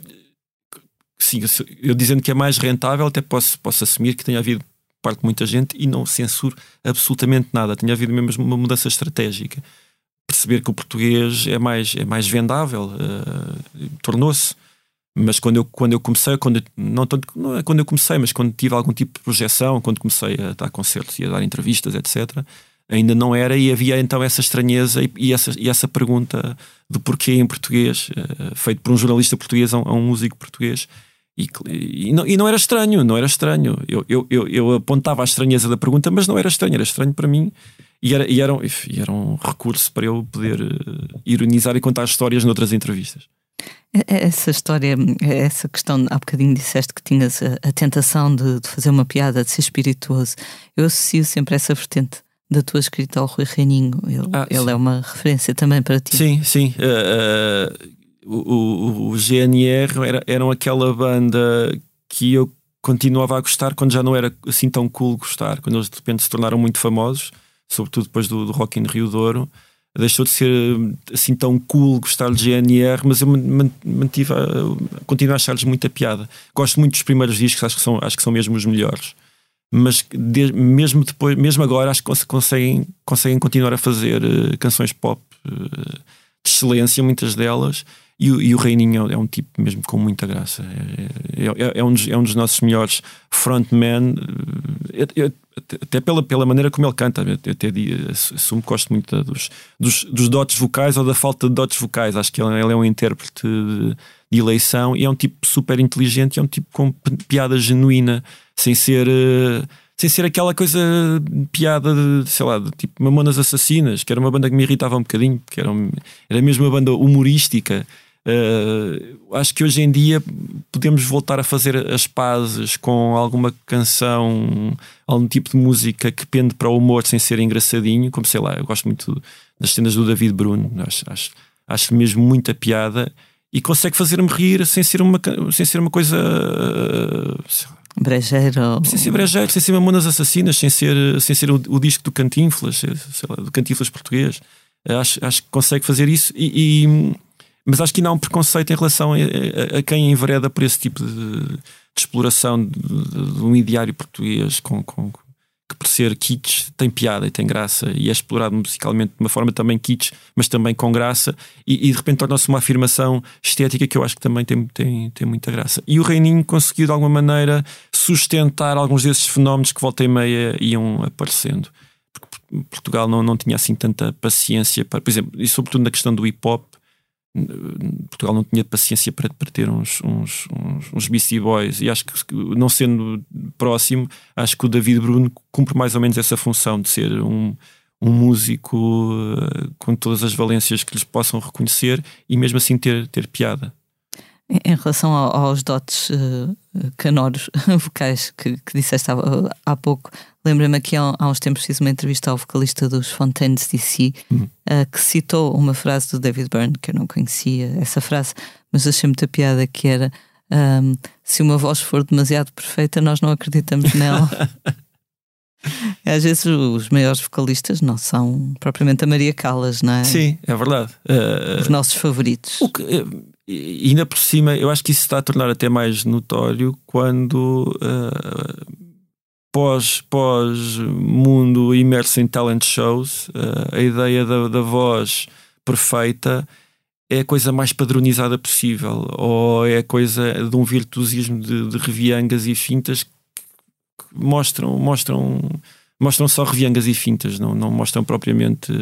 sim, eu dizendo que é mais rentável, até posso, posso assumir que tenha havido parte de muita gente e não censuro absolutamente nada. Tinha havido mesmo uma mudança estratégica. Perceber que o português é mais, é mais vendável, uh, tornou-se. Mas quando eu, quando eu comecei, quando eu, não, tanto, não é quando eu comecei, mas quando tive algum tipo de projeção, quando comecei a dar concertos e a dar entrevistas, etc., ainda não era e havia então essa estranheza e, e essa, e essa pergunta de porquê em português, uh, feito por um jornalista português a um, a um músico português. E, e, não, e, não, era estranho, não era estranho. Eu, eu, eu, eu, apontava a estranheza da pergunta, mas não era estranho, era estranho para mim. E era, e era, um, era um recurso para eu poder uh, ironizar e contar histórias noutras entrevistas. Essa história, essa questão, há bocadinho disseste que tinhas a, a tentação de, de, fazer uma piada, de ser espirituoso. Eu associo sempre essa vertente da tua escrita ao Rui Reininho. Ele, ah, ele é uma referência também para ti. Sim, sim. Uh, uh, o, o, GNR era, eram aquela banda que eu continuava a gostar quando já não era assim tão cool gostar, quando eles de repente se tornaram muito famosos, sobretudo depois do, do Rock in Rio Douro deixou de ser assim tão cool gostar de GNR, mas eu mantive, continuo a achar-lhes muita piada. Gosto muito dos primeiros discos, acho que são, acho que são mesmo os melhores. Mas de, mesmo depois, mesmo agora, acho que conseguem, conseguem continuar a fazer uh, canções pop uh, de excelência, muitas delas. E, e, o Reininho é um tipo mesmo com muita graça. É, é, é, é um, dos, é um dos nossos melhores frontmen. Uh, até pela, pela maneira como ele canta, eu até assumo que gosto muito dos, dos, dos, dotes vocais ou da falta de dotes vocais. Acho que ele, ele é um intérprete de, de, eleição e é um tipo super inteligente é um tipo com piada genuína, sem ser, sem ser aquela coisa piada de, sei lá, de tipo Mamonas Assassinas, que era uma banda que me irritava um bocadinho, porque era, um- era mesmo uma banda humorística. Uh, acho que hoje em dia podemos voltar a fazer as pazes com alguma canção, algum tipo de música que pende para o humor sem ser engraçadinho, como sei lá, eu gosto muito das cenas do David Bruno, acho, acho, acho mesmo muita piada e consegue fazer-me rir sem ser uma, sem ser uma coisa uh, lá, Brejeiro. sem ser brejeiro, sem ser mamonas assassinas, sem ser, sem ser o, o disco do Cantinflas, sei lá, do Cantinflas português. Acho, acho que consegue fazer isso, e, e- mas acho que ainda há um preconceito em relação a, a- a quem envereda por esse tipo de, de exploração de, de- de um ideário português com, com- que por ser kitsch tem piada e tem graça e é explorado musicalmente de uma forma também kitsch, mas também com graça e, e de repente torna-se uma afirmação estética que eu acho que também tem, tem, tem muita graça. E o Reininho conseguiu de alguma maneira sustentar alguns desses fenómenos que volta e meia iam aparecendo. Porque Portugal não, não tinha assim tanta paciência para, por exemplo, e sobretudo na questão do hip hop, Portugal não tinha paciência para, para ter uns, uns, uns, uns Beastie Boys e acho que não sendo próximo, acho que o David Bruno cumpre mais ou menos essa função de ser um, um músico eh, com todas as valências que lhes possam reconhecer e mesmo assim ter, ter piada. Em relação ao- aos dotes eh, canoros *laughs* vocais que, que disseste há, há pouco, lembra-me aqui há, há uns tempos fiz uma entrevista ao vocalista dos Fontaines DC eh, que citou uma frase do David Byrne que eu não conhecia essa frase, mas achei muita piada que era ahm, se uma voz for demasiado perfeita nós não acreditamos nela. *laughs* *laughs* Às vezes os maiores vocalistas não são propriamente a Maria Callas, não é? Sim, é verdade. Eh, Os nossos favoritos. O que, e ainda por cima, eu acho que isso está a tornar até mais notório quando eh, pós, pós mundo imerso em talent shows, eh, a ideia da, da voz perfeita é a coisa mais padronizada possível, ou é a coisa de um virtuosismo de, de reviangas e fintas que mostram, mostram, mostram só reviangas e fintas, não, não mostram propriamente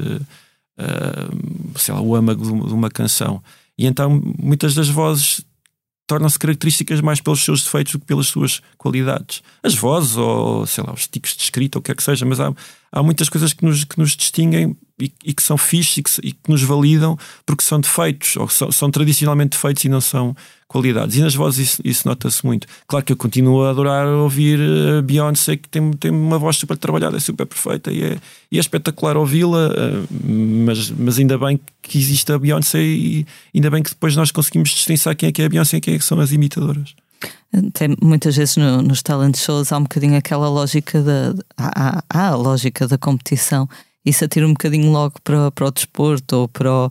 eh, sei lá, o âmago de uma canção. E então muitas das vozes tornam-se características mais pelos seus defeitos do que pelas suas qualidades. As vozes, ou sei lá, os tipos de escrita, ou o que é que seja, mas há, há muitas coisas que nos, que nos distinguem e, e que são fixes e que, e que nos validam porque são defeitos, ou são, são tradicionalmente defeitos e não são qualidades. E nas vozes isso, isso nota-se muito. Claro que eu continuo a adorar ouvir a Beyoncé, que tem, tem uma voz super trabalhada, é super perfeita e é, e é espetacular ouvi-la, eh, mas, mas ainda bem que existe a Beyoncé e ainda bem que depois nós conseguimos distinguir quem é que é a Beyoncé e quem é que são as imitadoras. Tem, muitas vezes no- nos talent shows há um bocadinho aquela lógica da. Há, há- a lógica da competição. Isso atira um bocadinho logo para, para o desporto ou para o.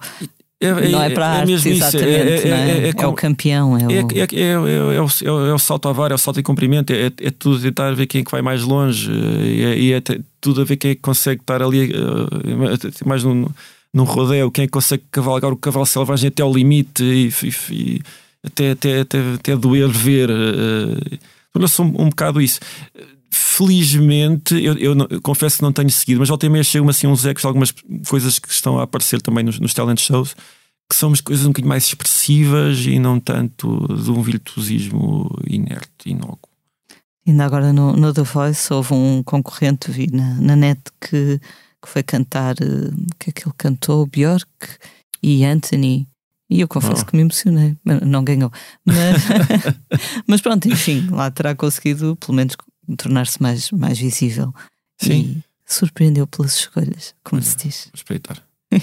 não é para a arte, mesmo isso, exatamente. é? É o campeão. É, É, o... é, é, é, é, o, é, é salto à vara, é o salto em comprimento, é, é tudo tentar ver quem é que vai mais longe e é, e é tudo a ver quem é que consegue estar ali eh, mais num, num rodeio, quem é que consegue cavalgar o cavalo selvagem até ao limite e, e- e até, até, até, até doer ver. eh, Torna-se um, um bocado isso. Felizmente, eu, eu, não- eu confesso que não tenho seguido, mas volta e meia chegam assim uns ecos de algumas coisas que estão a aparecer também nos, nos talent shows que são umas coisas um bocadinho mais expressivas e não tanto de um virtuosismo inerte, inócuo. Ainda agora no, no The Voice houve um concorrente, vi na, na net, que, que foi cantar. eh, que é que ele cantou? Bjork e Anthony. E eu confesso Oh. que me emocionei, não ganhou. Mas, *laughs* mas pronto, enfim, lá terá conseguido pelo menos tornar-se mais, mais visível. Sim. E surpreendeu pelas escolhas, como se diz. Vou espreitar. *laughs*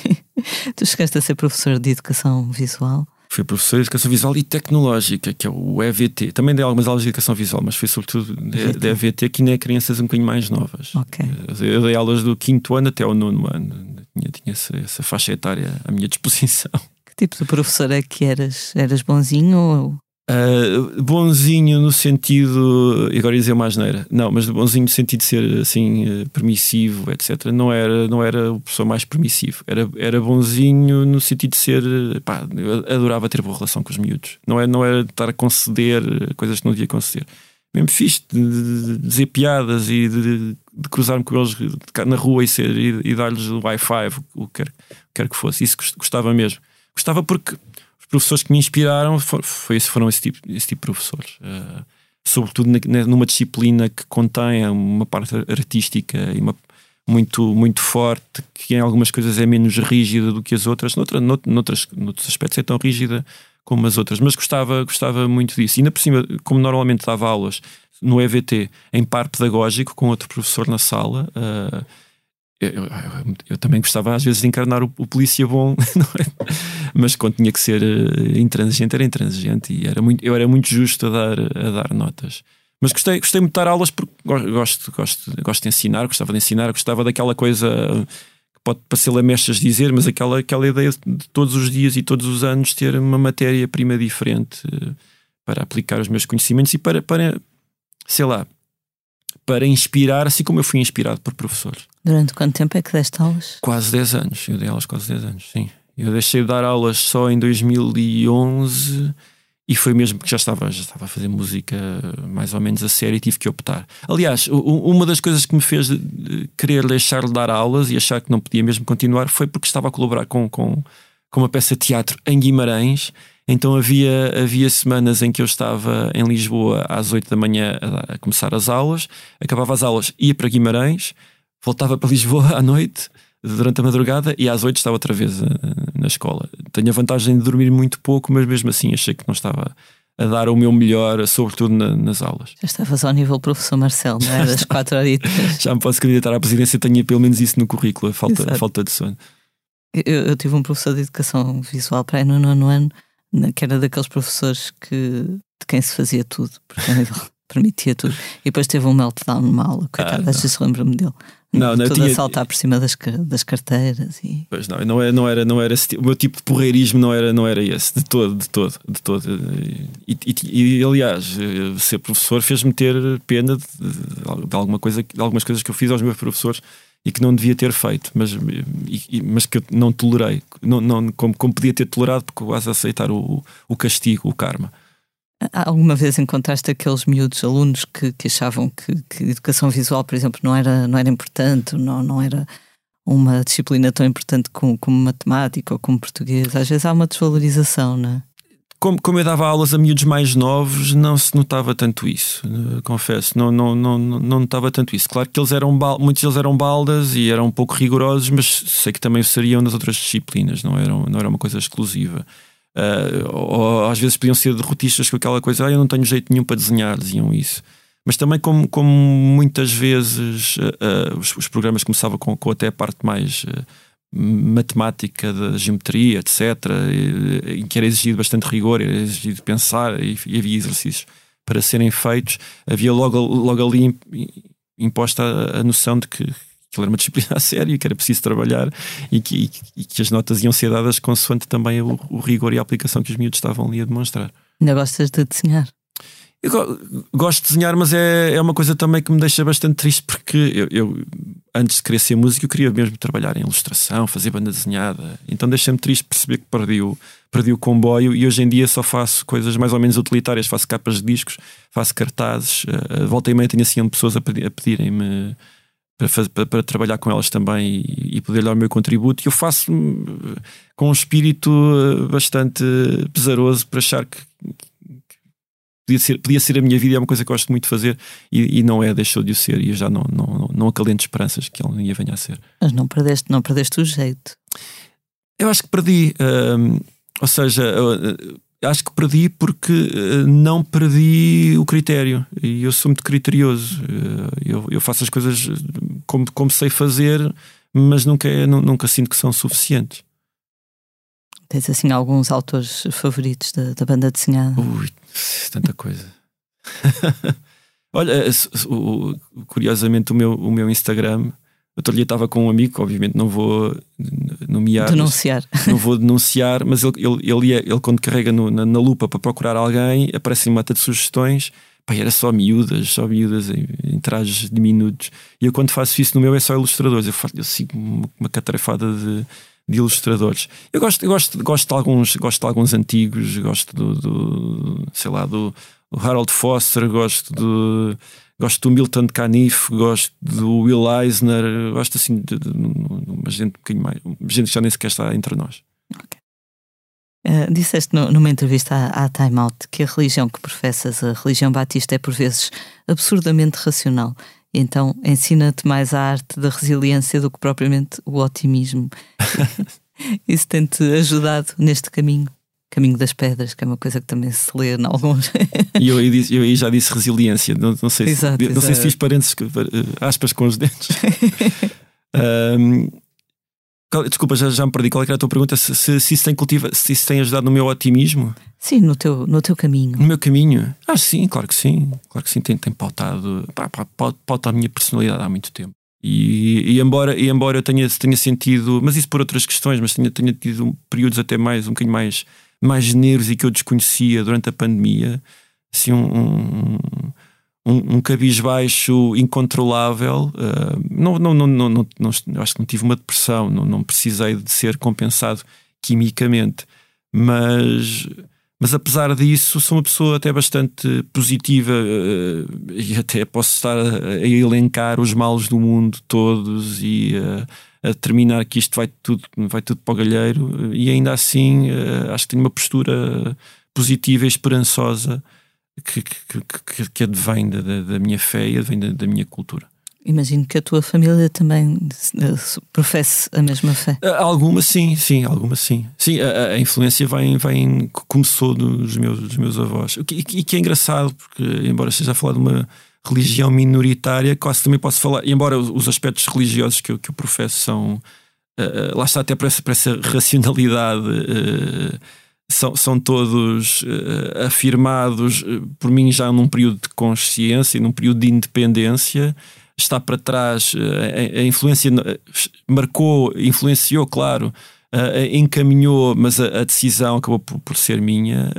Tu chegaste a ser professor de educação visual. Fui professor de Educação Visual e Tecnológica, que é o EVT. Também dei algumas aulas de Educação Visual, mas foi sobretudo da da EVT, que ainda é crianças um bocadinho mais novas. Ok. Eu dei aulas do quinto ano até ao nono ano. Tinha, tinha essa, essa faixa etária à minha disposição. Tipo de é que eras? Eras bonzinho ou Uh, bonzinho no sentido. Agora ia dizer uma asneira. Não, mas bonzinho no sentido de ser assim uh, permissivo, etc. Não era, não era o professor mais permissivo. Era, era bonzinho no sentido de ser. uh, Pá, eu adorava ter boa relação com os miúdos. Não era, não era estar a conceder uh, coisas que não devia conceder. Mesmo fixe de, dizer piadas e de, de cruzar-me com eles na rua e, ser, e, e dar-lhes o Wi-Fi, o que quer, que fosse. Isso gost- gostava mesmo. Gostava porque os professores que me inspiraram foi, foram esse tipo, esse tipo de professores. Uh, sobretudo na- numa disciplina que contém uma parte artística e uma muito, muito forte, que em algumas coisas é menos rígida do que as outras, noutra, nout- noutras, noutros aspectos é tão rígida como as outras, mas gostava, gostava muito disso. E ainda por cima, como normalmente dava aulas no EVT em par pedagógico com outro professor na sala, ah, eu, eu- eu- também gostava às vezes de encarnar o, o polícia bom, *laughs* é? mas quando tinha que ser eh, intransigente, era intransigente e era muito, eu era muito justo a dar, a dar notas. Mas gostei, gostei muito de dar aulas porque go- gosto, gosto, gosto de ensinar, gostava de ensinar, gostava daquela coisa que pode parecer lamechas dizer, mas aquela, aquela ideia de todos os dias e todos os anos ter uma matéria-prima diferente eh, para aplicar os meus conhecimentos e para, para, sei lá, para inspirar, assim como eu fui inspirado por professores. Durante quanto tempo é que deste aulas? Quase 10 anos, eu dei aulas quase 10 anos, sim. Eu deixei de dar aulas só em 2011 e foi mesmo porque já estava, já estava a fazer música mais ou menos a sério e tive que optar. Aliás, uma das coisas que me fez de querer deixar de dar aulas e achar que não podia mesmo continuar foi porque estava a colaborar com, com, com uma peça de teatro em Guimarães. Então havia, havia semanas em que eu estava em Lisboa às 8 da manhã a, a começar as aulas, acabava as aulas, ia para Guimarães, voltava para Lisboa *laughs* à noite, durante a madrugada, e às 8 estava outra vez eh, na escola. Tenho a vantagem de dormir muito pouco, mas mesmo assim achei que não estava a dar o meu melhor, sobretudo na- nas aulas. Já estavas ao nível professor Marcelo, não é? Das *laughs* quatro horitas. Já me posso candidatar à presidência, tenho pelo menos isso no currículo, a falta, a falta de sono. Eu, eu tive um professor de educação visual para aí no nono ano, que era daqueles professores que, de quem se fazia tudo, porque ele *laughs* permitia tudo. E depois teve um meltdown numa aula, coitado, Ah, às vezes lembro-me dele. Não, não, eu Todo tinha- a saltar por cima das, das carteiras e. Pois não, não era, não era, não era o meu tipo de porreirismo não era, não era esse, de todo, de todo, de todo. E, e- e, aliás, eh, ser professor fez-me ter pena de, de- de alguma coisa, de algumas coisas que eu fiz aos meus professores e que não devia ter feito, mas, e- mas que eu não tolerei, não, não, como, como podia ter tolerado, porque quase aceitar o, o castigo, o karma. Alguma vez encontraste aqueles miúdos alunos que, que achavam que, que educação visual, por exemplo, não era, não era importante, não, não era uma disciplina tão importante como, como matemática ou como português? Às vezes há uma desvalorização, não é? Como, como eu dava aulas a miúdos mais novos, não se notava tanto isso, eh, confesso, não, não, não, não notava tanto isso. Claro que eles eram muitos deles eram baldas e eram um pouco rigorosos, mas sei que também seriam nas outras disciplinas, não, eram, não era uma coisa exclusiva. Ah, ou, às vezes podiam ser derrotistas com aquela coisa, ah, eu não tenho jeito nenhum para desenhar, diziam isso. Mas também, como, como muitas vezes ah, ah, os, os programas começavam com, com até a parte mais matemática, da geometria, etc., em que era exigido bastante rigor, era exigido pensar e, havia exercícios para serem feitos, havia logo, logo ali im- imposta a, noção de que aquilo era uma disciplina *laughs* a sério, que era preciso trabalhar e que- e que as notas iam ser dadas consoante também o, o rigor e a aplicação que os miúdos estavam ali a demonstrar. Ainda gostas de desenhar? Eu go- gosto de desenhar, mas é, é uma coisa também que me deixa bastante triste porque eu, eu, antes de querer ser músico, eu queria mesmo trabalhar em ilustração, fazer banda desenhada. Então deixa-me triste perceber que perdi o, perdi o comboio e hoje em dia só faço coisas mais ou menos utilitárias. Faço capas de discos, faço cartazes. eh, volta e meia tenho assim pessoas a, pedi- a pedirem-me para, para, para trabalhar com elas também e, e poder dar o meu contributo. E eu faço hum, com um espírito eh, bastante pesaroso para achar que podia ser, podia ser a minha vida, é uma coisa que gosto muito de fazer e, e não é, deixou de o ser. E eu já não, não, não acalento esperanças que ele um dia venha a ser. Mas não perdeste, não perdeste o jeito. Eu acho que perdi, hum, ou seja, acho que perdi porque eh, não perdi o critério e eu sou muito criterioso. Eh, Eu, eu faço as coisas como, como sei fazer, mas nunca, é- nu- nunca sinto que são suficientes. Tens assim alguns autores favoritos da, da banda desenhada? Ui, tanta coisa. *laughs* Olha, eh, curiosamente, o meu, o meu Instagram. Outro dia estava com um amigo, obviamente não vou nomear, Denunciar. *laughs* não vou denunciar, mas ele, ele, ele, ia- ele quando carrega no- na, na lupa para procurar alguém, aparece uma mata de sugestões. Pá, era só miúdas, só miúdas em, em trajes diminutos. E eu, quando faço isso no meu, é só ilustradores. Eu, faço, eu sigo uma, uma catarefada de, de ilustradores. Eu gosto, eu gosto, gosto, de alguns, gosto de alguns antigos, gosto do, do sei lá, do, do Harold Foster, gosto do. Gosto do Milton Caniff, gosto do Will Eisner, gosto assim de, de- de uma gente um bocadinho mais. Gente que já nem sequer está entre nós. Uh, disseste no, numa entrevista à, à Time Out que a religião que professas, a religião batista, é por vezes absurdamente racional. Então ensina-te mais a arte da resiliência do que propriamente o otimismo. *laughs* Isso tem-te ajudado neste caminho? Caminho das Pedras, que é uma coisa que também se lê em alguns. E eu, aí eu já disse resiliência, não, não sei, Exato, se, não sei se exato. fiz parênteses, eh, aspas com os dentes. Qual- *laughs* desculpa, já, já me perdi. Qual é que era a tua pergunta? Se, se, se isso tem cultiva, se isso tem ajudado no meu otimismo, Sim, no teu, no teu caminho. no meu caminho? Ah, sim, claro que sim. Claro que sim, tem, tem pautado, pá, pá, pau- pauta a minha personalidade há muito tempo. E, e embora, e embora eu tenha, tenha sentido, mas isso por outras questões, mas tenha, tenha tido períodos até mais, um bocadinho mais, mais geneiros e que eu desconhecia durante a pandemia, assim, um, um, um, um cabisbaixo incontrolável. ah, não, não, não, não, não, não- acho que não tive uma depressão, não, não precisei de ser compensado quimicamente, mas. Mas apesar disso, sou uma pessoa até bastante positiva eh, e até posso estar a, a elencar os males do mundo todos e eh, a determinar que isto vai tudo, vai tudo para o galheiro e ainda assim acho que tenho uma postura positiva e esperançosa que, que, que, que advém da, da, minha fé e advém da, da minha cultura. Imagino que a tua família também eh, professe a mesma fé. Ah, Alguma sim, sim, alguma sim. Sim, a, a- influência vem, vem, começou dos meus, dos meus avós. E que, e que é engraçado, porque embora esteja a falar de uma religião minoritária, quase também posso falar, e embora os os aspectos religiosos que eu, que eu professo são, ah, lá está até para essa, para essa racionalidade, ah, são, são todos ah, afirmados ah, por mim já num período de consciência, num período de independência está para trás, eh, a, a influência marcou, influenciou, claro, encaminhou, mas a, a decisão acabou por, por ser minha.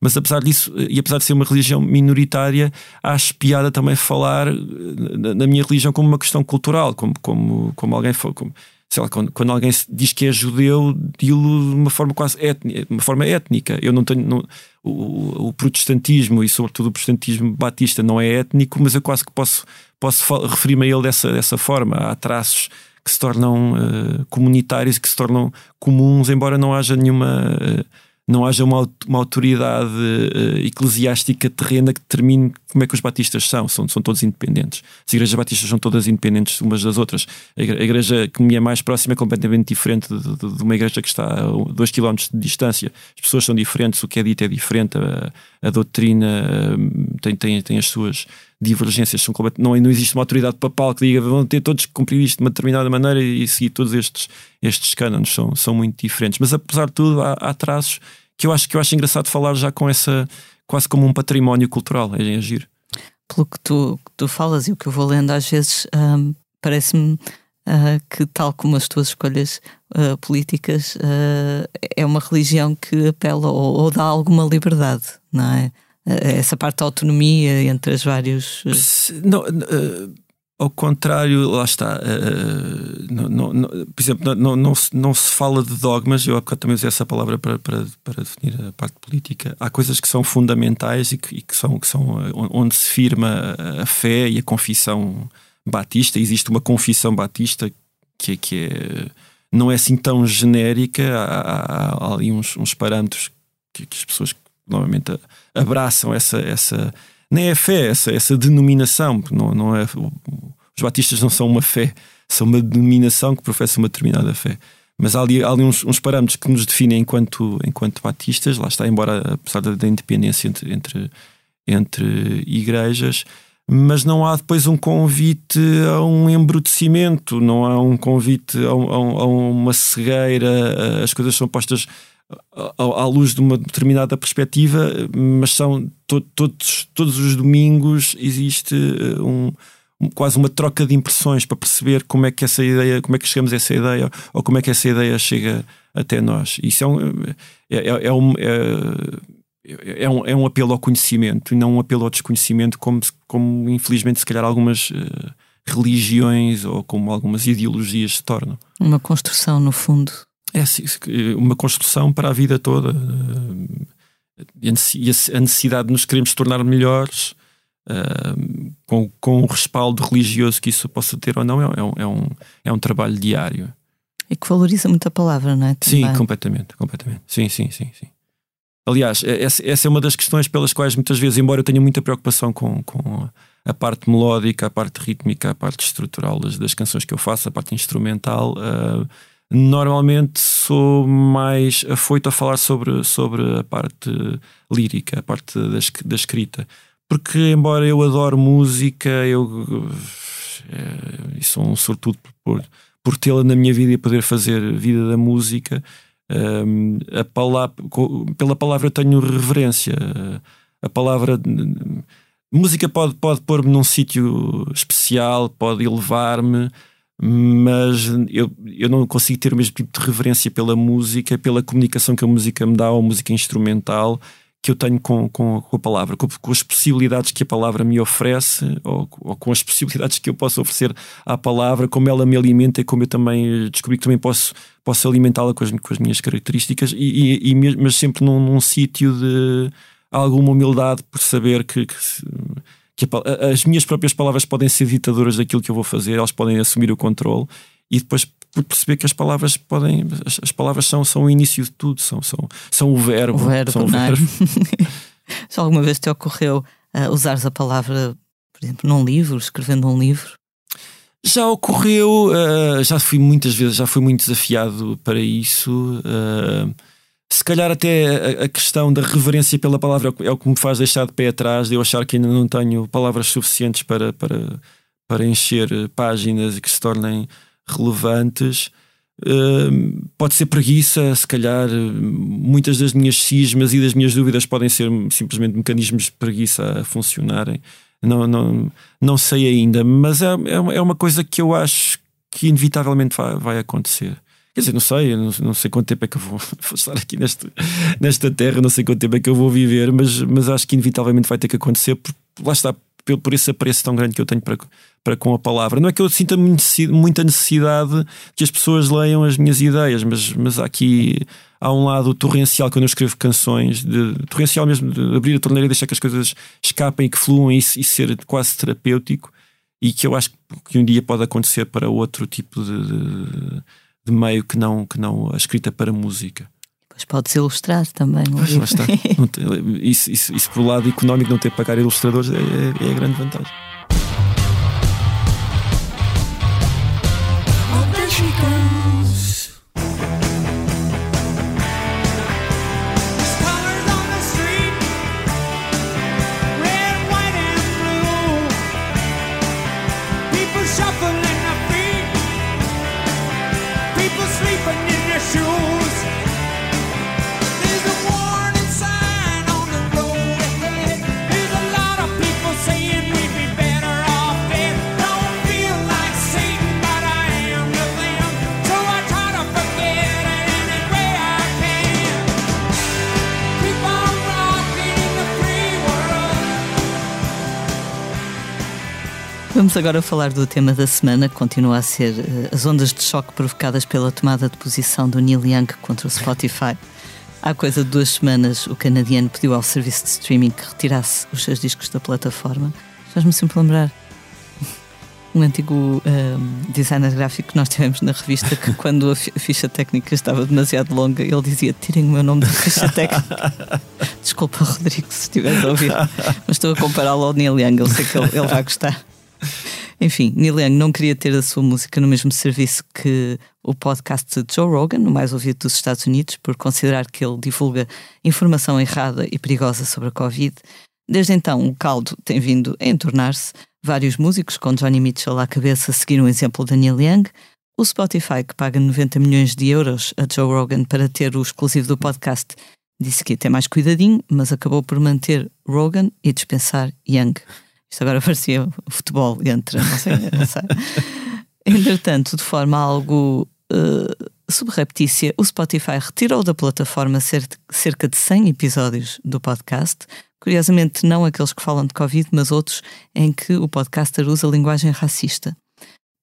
mas apesar disso, e apesar de ser uma religião minoritária, acho piada também falar na, na minha religião como uma questão cultural, como, como, como alguém como, sei lá, quando, quando alguém diz que é judeu, dilo de uma forma quase étnica, uma forma étnica. Eu não tenho. não- o, o protestantismo e, sobretudo, o protestantismo batista não é étnico, mas eu quase que posso, posso referir-me a ele dessa, dessa forma. Há traços que se tornam eh, comunitários, que se tornam comuns, embora não haja nenhuma. eh, não haja uma, uma autoridade eh, eclesiástica terrena que determine como é que os batistas são. são. São todos independentes. As igrejas batistas são todas independentes umas das outras. A igre- a igreja que me é mais próxima é completamente diferente de, de- de uma igreja que está a 2 km de distância. As pessoas são diferentes, o que é dito é diferente, a, a doutrina eh, tem, tem, tem as suas divergências. São não, não existe uma autoridade papal que diga vão ter todos que cumprir isto de uma determinada maneira e seguir todos estes, estes cânones. São, são muito diferentes. Mas apesar de tudo, há, há traços que eu acho que eu acho engraçado falar já com essa quase como um património cultural. É, é giro. Pelo que tu, que tu falas e o que eu vou lendo às vezes, ahm, parece-me ah, que, tal como as tuas escolhas ah, políticas, ah, é uma religião que apela ou, ou dá alguma liberdade, não é? Ah, Essa parte da autonomia entre os vários. ah, Se- não, eh, ao contrário, lá está. eh, não, não- por exemplo, não, não, se, não se fala de dogmas, eu há bocado também usei essa palavra para, para, para definir a parte política. Há coisas que são fundamentais e que, e que são, que são eh, onde se firma a- fé e a confissão batista. Existe uma confissão batista que, que é, não é assim tão genérica, há, há- há ali uns, uns parâmetros que, que as pessoas normalmente a- abraçam essa, essa nem é fé, essa, essa denominação, não, não é, os batistas não são uma fé, são uma denominação que professa uma determinada fé. Mas há ali, há ali uns, uns parâmetros que nos definem enquanto, enquanto batistas, lá está, embora apesar da, da independência entre, entre, entre igrejas, mas não há depois um convite a um embrutecimento, não há um convite a um- a uma cegueira, as coisas são postas à- luz de uma determinada perspectiva, mas são to- todos, todos os domingos existe eh, um, quase uma troca de impressões para perceber como é que essa ideia, como é que chegamos a essa ideia ou como é que essa ideia chega até nós. Isso é um, é, é- é um, é, é um, é um apelo ao conhecimento e não um apelo ao desconhecimento, como, como infelizmente se calhar algumas eh, religiões ou como algumas ideologias se tornam. Uma construção, no fundo. É assim, uma construção para a vida toda. eh, E a necessi- a necessidade de nos queremos tornar melhores, eh, com, com o respaldo religioso que isso possa ter ou não, é, é um, é, um, é um trabalho diário. E que valoriza muito a palavra, não é? Sim, Também. completamente, completamente. Sim, sim, sim, sim. Aliás, essa, é uma das questões pelas quais muitas vezes, embora eu tenha muita preocupação com, com a parte melódica, a parte rítmica, a parte estrutural das, das canções que eu faço, a parte instrumental, ah, normalmente sou mais afoito a falar sobre, sobre a parte lírica, a parte da, da escrita. Porque, embora eu adore música, eu, e sou um sortudo por, por tê-la na minha vida e poder fazer vida da música, hum, a palavra, pela palavra eu tenho reverência. A palavra. Música pode, pode pôr-me num sítio especial, pode elevar-me, mas eu, eu não consigo ter o mesmo tipo de reverência pela música, pela comunicação que a música me dá, ou música instrumental, que eu tenho com, com, com a palavra, com, com as possibilidades que a palavra me oferece, ou, ou com as possibilidades que eu posso oferecer à palavra, como ela me alimenta e como eu também eh, descobri que também posso, posso alimentá-la com as, com as minhas características, e, e, e mas sempre num, num sítio de alguma humildade por saber que, que que a- as minhas próprias palavras podem ser ditadoras daquilo que eu vou fazer, elas podem assumir o controle e depois perceber que as palavras podem, as, as palavras são, são o início de tudo, são, são, são o verbo. O verbo, são o é? verbo. *laughs* Já alguma vez te ocorreu ah, usares a palavra, por exemplo, num livro, escrevendo um livro? Já ocorreu, eh, já fui muitas vezes, já fui muito desafiado para isso. eh, se calhar até a, questão da reverência pela palavra é o que- é o que me faz deixar de pé atrás, de eu achar que ainda não tenho palavras suficientes para, para, para encher páginas e que se tornem relevantes. Eh, pode ser preguiça, se calhar muitas das minhas cismas e das minhas dúvidas podem ser simplesmente mecanismos de preguiça a funcionarem. Não, não, não sei ainda, mas é, é, uma- é coisa que eu acho que inevitavelmente vai, vai acontecer. Quer dizer, não sei, não, não sei quanto tempo é que eu vou, *laughs* vou estar aqui neste, nesta terra, não sei quanto tempo é que eu vou viver, mas, mas acho que inevitavelmente vai ter que acontecer, por, lá está, por, por esse apreço tão grande que eu tenho para, para com a palavra. Não é que eu sinta muita necessidade que as pessoas leiam as minhas ideias, mas, mas há aqui há um lado torrencial quando eu escrevo canções, de, torrencial mesmo, de abrir a torneira e deixar que as coisas escapem e que fluam e, e ser quase terapêutico e que eu acho que um dia pode acontecer para outro tipo de, de, de meio que não, que não a escrita para música. Pois podes ilustrar também. lá livro. está. *laughs* Não tem- isso, isso, isso por lado económico, não ter que pagar ilustradores é, é- é a grande vantagem. Oh, Vamos agora falar do tema da semana, que continua a ser eh, as ondas de choque provocadas pela tomada de posição do Neil Young contra o Spotify. Há coisa de duas semanas, o canadiano pediu ao serviço de streaming que retirasse os seus discos da plataforma. Faz-me sempre lembrar *laughs* um antigo ehm, designer gráfico que nós tivemos na revista que *laughs* quando a ficha técnica estava demasiado longa, ele dizia tirem o meu nome da ficha técnica. *laughs* Desculpa, Rodrigo, se estiveres a ouvir, mas estou a compará-lo ao Neil Young, eu sei que ele, ele vai gostar. *laughs* Enfim, Neil Young não queria ter a sua música no mesmo serviço que o podcast de Joe Rogan, o mais ouvido dos Estados Unidos, por considerar que ele divulga informação errada e perigosa sobre a Covid. Desde então, o caldo tem vindo a entornar-se. Vários músicos, com Johnny Mitchell à cabeça, seguiram o exemplo de Neil Young. O Spotify, que paga 90 milhões de euros a Joe Rogan para ter o exclusivo do podcast, disse que ia ter mais cuidadinho, mas acabou por manter Rogan e dispensar Young. Isto agora *laughs* parecia futebol entre, não sei, não sei. Entretanto, de forma algo eh, subreptícia, o Spotify retirou da plataforma cer- cerca de 100 episódios do podcast. Curiosamente, não aqueles que falam de Covid, mas outros em que o podcaster usa linguagem racista.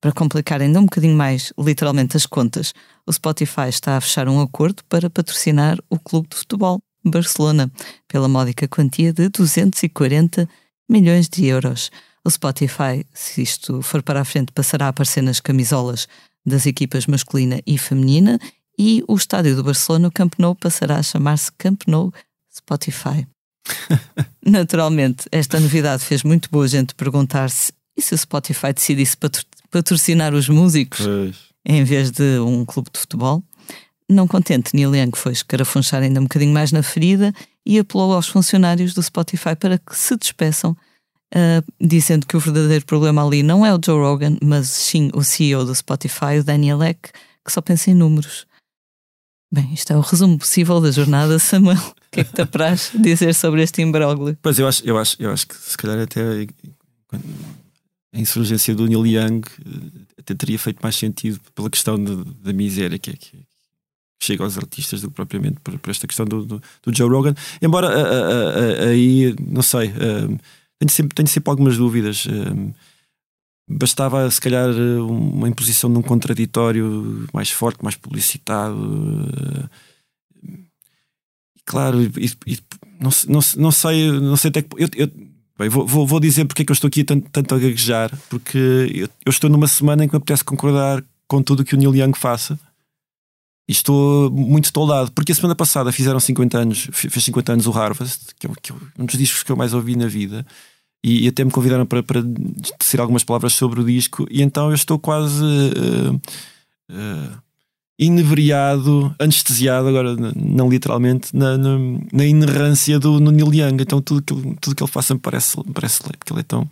Para complicar ainda um bocadinho mais, literalmente, as contas, o Spotify está a fechar um acordo para patrocinar o clube de futebol Barcelona pela módica quantia de 240 milhões de euros. O Spotify, se isto for para a frente, passará a aparecer nas camisolas das equipas masculina e feminina e o estádio do Barcelona, o Camp Nou, passará a chamar-se Camp Nou Spotify. *laughs* Naturalmente, esta novidade fez muito boa gente perguntar-se e se o Spotify decidisse patro- patrocinar os músicos Pois. em vez de um clube de futebol? Não contente, Neil Young foi escarafunchar ainda um bocadinho mais na ferida e apelou aos funcionários do Spotify para que se despeçam, ah, dizendo que o verdadeiro problema ali não é o Joe Rogan, mas sim o CEO do Spotify, o Daniel Ek, que só pensa em números. Bem, isto é o resumo possível da jornada, *laughs* Samuel. O que é que te apraz dizer sobre este imbróglio? Pois eu acho, eu acho, eu acho que se calhar até a insurgência do Neil Young eh, até teria feito mais sentido pela questão de- da miséria que, é- que chega aos artistas do que propriamente por, por esta questão do, do, do Joe Rogan. Embora ah, ah, ah, aí, não sei, tenho, sempre, tenho sempre algumas dúvidas. Bastava, se calhar, eh, uma imposição de um contraditório mais forte, mais publicitado. Claro, e, e- não, não, não sei, não sei até que. Eu, eu- bem, vou, vou dizer porque é que eu estou aqui tanto, tanto a gaguejar, porque eu, eu estou numa semana em que me apetece concordar com tudo o que o Neil Young faça. E estou muito toldado, porque a semana passada fizeram 50 anos, fe- fez 50 anos o Harvest, que é, que é um dos discos que eu mais ouvi na vida, e, e até me convidaram para, para dizer algumas palavras sobre o disco, e então eu estou quase eh, eh, inebriado, anestesiado, agora não literalmente, na, na, na inerrância do no Neil Young. Então tudo que, tudo que ele faça me parece, me parece leite, porque ele é tão,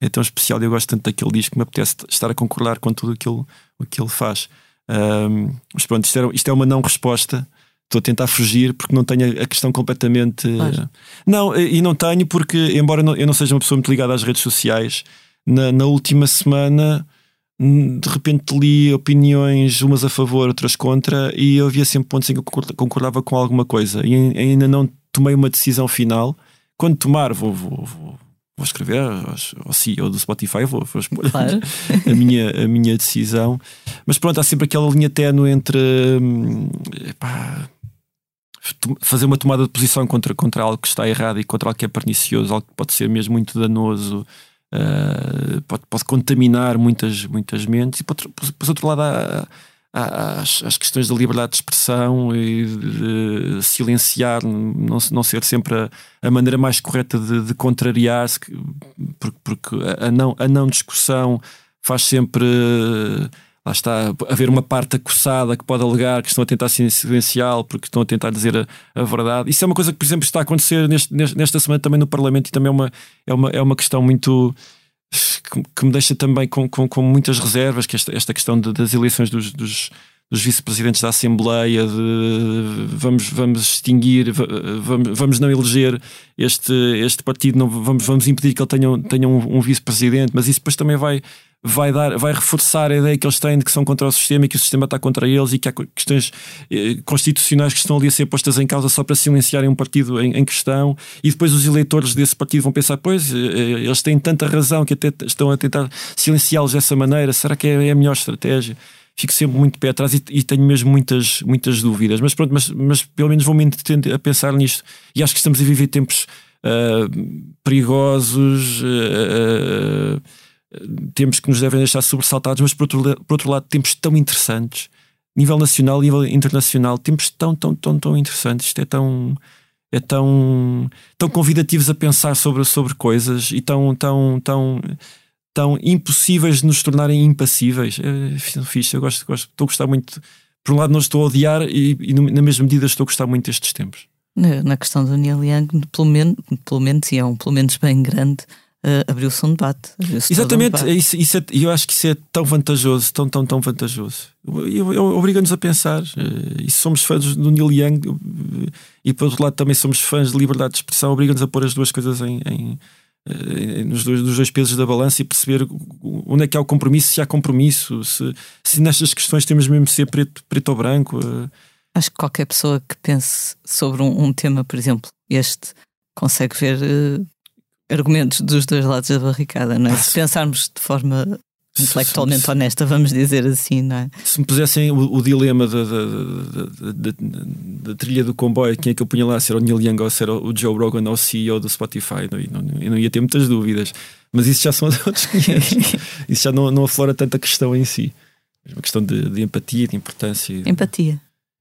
é tão especial e eu gosto tanto daquele disco que me apetece estar a concordar com tudo o que ele, o que ele faz. Ahm, mas pronto, isto, era- isto é uma não resposta. Estou a tentar fugir porque não tenho a questão completamente. Claro. Não, e não tenho porque, embora eu não seja uma pessoa muito ligada às redes sociais, na, na última semana hum, de repente li opiniões, umas a favor, outras contra, e eu havia sempre pontos em que eu concorda- concordava com alguma coisa. E ai- ainda não tomei uma decisão final. Quando tomar, vou, vou, vou, vou escrever aos- ao CEO do Spotify, vou, vou expor Claro. a, minha, a minha decisão. Mas pronto, há sempre aquela linha ténue entre hum, epá, fazer uma tomada de posição contra, contra algo que está errado e contra algo que é pernicioso, algo que pode ser mesmo muito danoso, ah, pode, pode contaminar muitas, muitas mentes, e por outro, por, por outro lado há, as, as questões da liberdade de expressão e de silenciar, não, não ser sempre a, a maneira mais correta de, de contrariar-se, que- porque, porque a, não, a não discussão faz sempre. Lá está, haver uma parte acossada que pode alegar que estão a tentar silenciá-lo porque estão a tentar dizer a, a verdade. Isso é uma coisa que, por exemplo, está a acontecer neste- nesta semana também no Parlamento e também é uma, é uma, é uma questão muito. Que, me deixa também com, com, com muitas reservas, que esta, esta questão de- das eleições dos, dos, dos vice-presidentes da Assembleia, de vamos, vamos extinguir, va- vamos, vamos não eleger este, este partido, não, vamos, vamos impedir que ele tenha, tenha um, um vice-presidente, mas isso depois também vai, vai, dar, vai reforçar a ideia que eles têm de que são contra o sistema e que o sistema está contra eles e que há questões eh, constitucionais que estão ali a ser postas em causa só para silenciarem um partido em, em questão e depois os eleitores desse partido vão pensar, pois, eh, eles têm tanta razão que até estão a tentar silenciá-los dessa maneira, será que é, é a melhor estratégia? Fico sempre muito pé atrás e, e tenho mesmo muitas, muitas dúvidas, mas pronto, mas, mas pelo menos vou-me entender a pensar nisto. E acho que estamos a viver tempos ah, perigosos, ah, ah, tempos que nos devem deixar sobressaltados, mas por outro, por outro lado, tempos tão interessantes, nível nacional, nível internacional, tempos tão, tão, tão, tão interessantes. Isto é tão, é tão, tão convidativos a pensar sobre, sobre coisas e tão, tão, tão, tão impossíveis de nos tornarem impassíveis. É fixe, eu gosto, gosto, estou a gostar muito. Por um lado, não estou a odiar e, e na mesma medida estou a gostar muito destes tempos. Na, na questão do Neil Young, pelo menos, pelo menos, e é um pelo menos bem grande, eh, abriu-se um debate. abriu-se todo um Exatamente, debate. é isso, isso é, e eu acho que isso é tão vantajoso, tão, tão, tão vantajoso. Obriga-nos a pensar. eh, E se somos fãs do Neil Young eh, e por outro lado também somos fãs de liberdade de expressão, obriga-nos a pôr as duas coisas em, em, nos dois, nos dois pesos da balança e perceber onde é que há o compromisso, se há compromisso, se, se nestas questões temos mesmo de ser preto, preto ou branco. eh, Acho que qualquer pessoa que pense sobre um, um tema, por exemplo, este, consegue ver eh, argumentos dos dois lados da barricada, não é? *laughs* Se pensarmos de forma intelectualmente se- honesta, vamos dizer assim, não é? Se me pusessem o, o dilema da, da, da, da- trilha do comboio, quem é que eu punha lá? Se era o Neil Young ou se era o Joe Rogan ou o CEO do Spotify, não, eu não, eu não ia ter muitas dúvidas. Mas isso já são *laughs* outros 500. *laughs* isso já não, não aflora tanta questão em si. Uma questão de, de empatia, de importância. Empatia.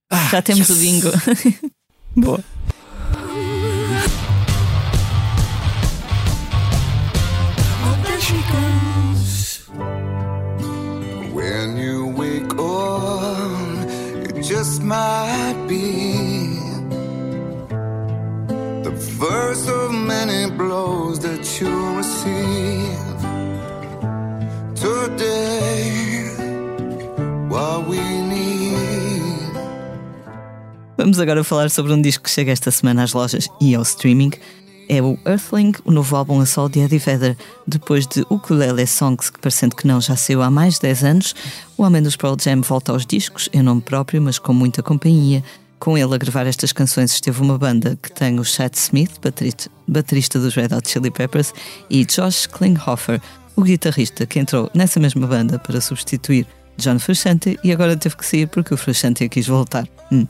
Ah, Já temos yes! o bingo. *laughs* Boa. Might be the first of many blows that you'll receive. Today, what we need. Vamos agora falar sobre um disco que chega esta semana às lojas e ao streaming. É o Earthling, o novo álbum a sol de Eddie Vedder. Depois de Ukulele Songs, que parecendo que não já saiu há mais de 10 anos, o homem dos Pearl Jam volta aos discos, em nome próprio, mas com muita companhia. Com ele a gravar estas canções esteve uma banda que tem o Chad Smith, baterista, dos Red Hot Chili Peppers, e Josh Klinghoffer, o guitarrista que entrou nessa mesma banda para substituir John Frusciante e agora teve que sair porque o Frusciante quis voltar. Hum.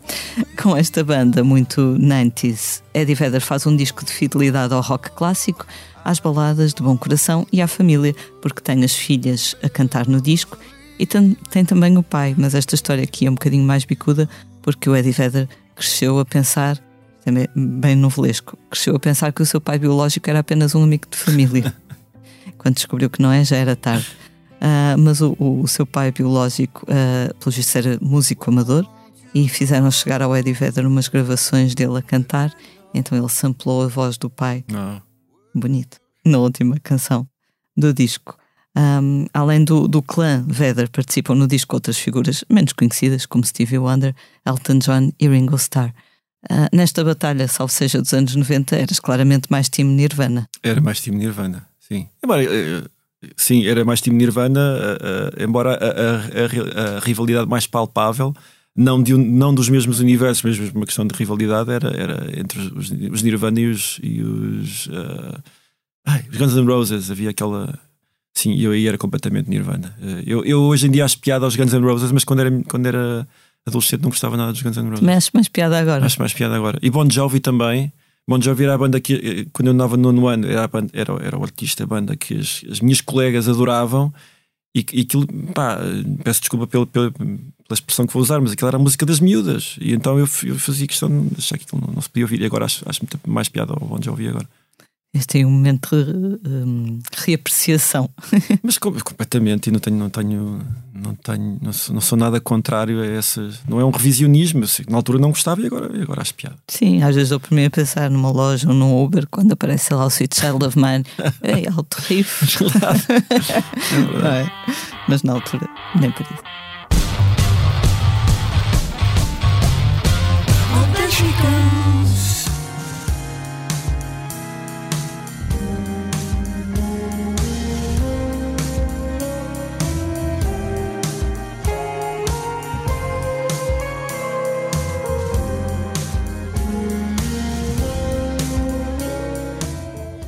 Com esta banda muito 90s, Eddie Vedder faz um disco de fidelidade ao rock clássico, às baladas de bom coração e à família, porque tem as filhas a cantar no disco e tem, tem também o pai, mas esta história aqui é um bocadinho mais bicuda porque o Eddie Vedder cresceu a pensar, também bem novelesco, cresceu a pensar que o seu pai biológico era apenas um amigo de família. *laughs* Quando descobriu que não é, já era tarde. Ah, mas o, o seu pai biológico, uh, pelo visto, era músico amador e fizeram chegar ao Eddie Vedder umas gravações dele a cantar. Então ele samplou a voz do pai, Não. bonito, na última canção do disco. Um, além do, do clã Vedder, participam no disco outras figuras menos conhecidas, como Stevie Wonder, Elton John e Ringo Starr. Ah, nesta batalha, salvo seja dos anos 90, eras claramente mais time Nirvana. Era mais time Nirvana, sim. Embora, eh, sim, era mais time Nirvana, eh, eh, embora a, a- a a rivalidade mais palpável, não, de um- não dos mesmos universos, mas mesmo uma questão de rivalidade, era, era entre os, os Nirvana e os, e os, eh, ai, os Guns N' Roses. Havia aquela. Sim, eu aí era completamente Nirvana. Eu, eu hoje em dia acho piada aos Guns N' Roses, mas quando era, quando era adolescente não gostava nada dos Guns N' Roses. Acho mais piada agora. Acho mais piada agora. E Bon Jovi também. Bon Jovi era a banda que, eh, quando eu andava no nono ano, era, banda, era, era o artista, a banda que as, as minhas colegas adoravam. E, e aquilo, pá, peço desculpa pela, pela, pela expressão que vou usar, mas aquilo era a música das miúdas. E então eu, eu fazia questão de achar que aquilo não, não se podia ouvir. E agora acho, acho muito mais piada ao Bon Jovi agora. Este é um momento de hum, reapreciação. *laughs* Mas com- completamente, e não tenho, não tenho, não tenho, não sou, não sou nada contrário a essas. Não é um revisionismo. Sei na altura não gostava e agora, e agora acho piada. Sim, às vezes eu primeiro a pensar numa loja ou num Uber quando aparece lá o Sweet Child of Mine. Ei, *laughs* alto riff. *laughs* Não é? Mas na altura, nem por isso.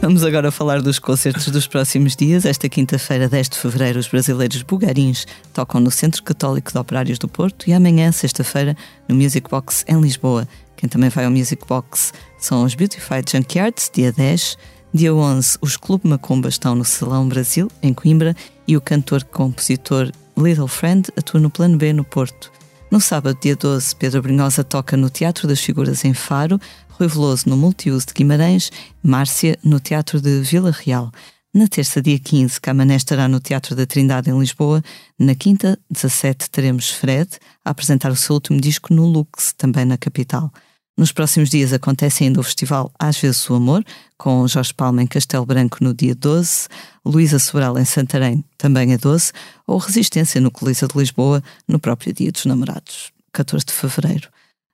Vamos agora falar dos concertos dos próximos dias. Esta quinta-feira, 10 de fevereiro, os brasileiros bugarins tocam no Centro Católico de Operários do Porto e amanhã, sexta-feira, no Music Box em Lisboa. Quem também vai ao Music Box são os Beautified Junkyards, dia 10. Dia 11, os Clube Macumba estão no Salão Brasil, em Coimbra, e o cantor-compositor Little Friend atua no Plano B, no Porto. No sábado, dia 12, Pedro Brunhosa toca no Teatro das Figuras em Faro, Rui Veloso no Multiuso de Guimarães, Márcia no Teatro de Vila Real. Na terça, dia 15, Camané estará no Teatro da Trindade em Lisboa. Na quinta, 17, teremos Fred a apresentar o seu último disco no Lux, também na capital. Nos próximos dias acontece ainda o festival Às vezes o Amor, com Jorge Palma em Castelo Branco no dia 12, Luísa Sobral em Santarém também a 12, ou Resistência no Coliseu de Lisboa no próprio dia dos namorados, 14 de fevereiro.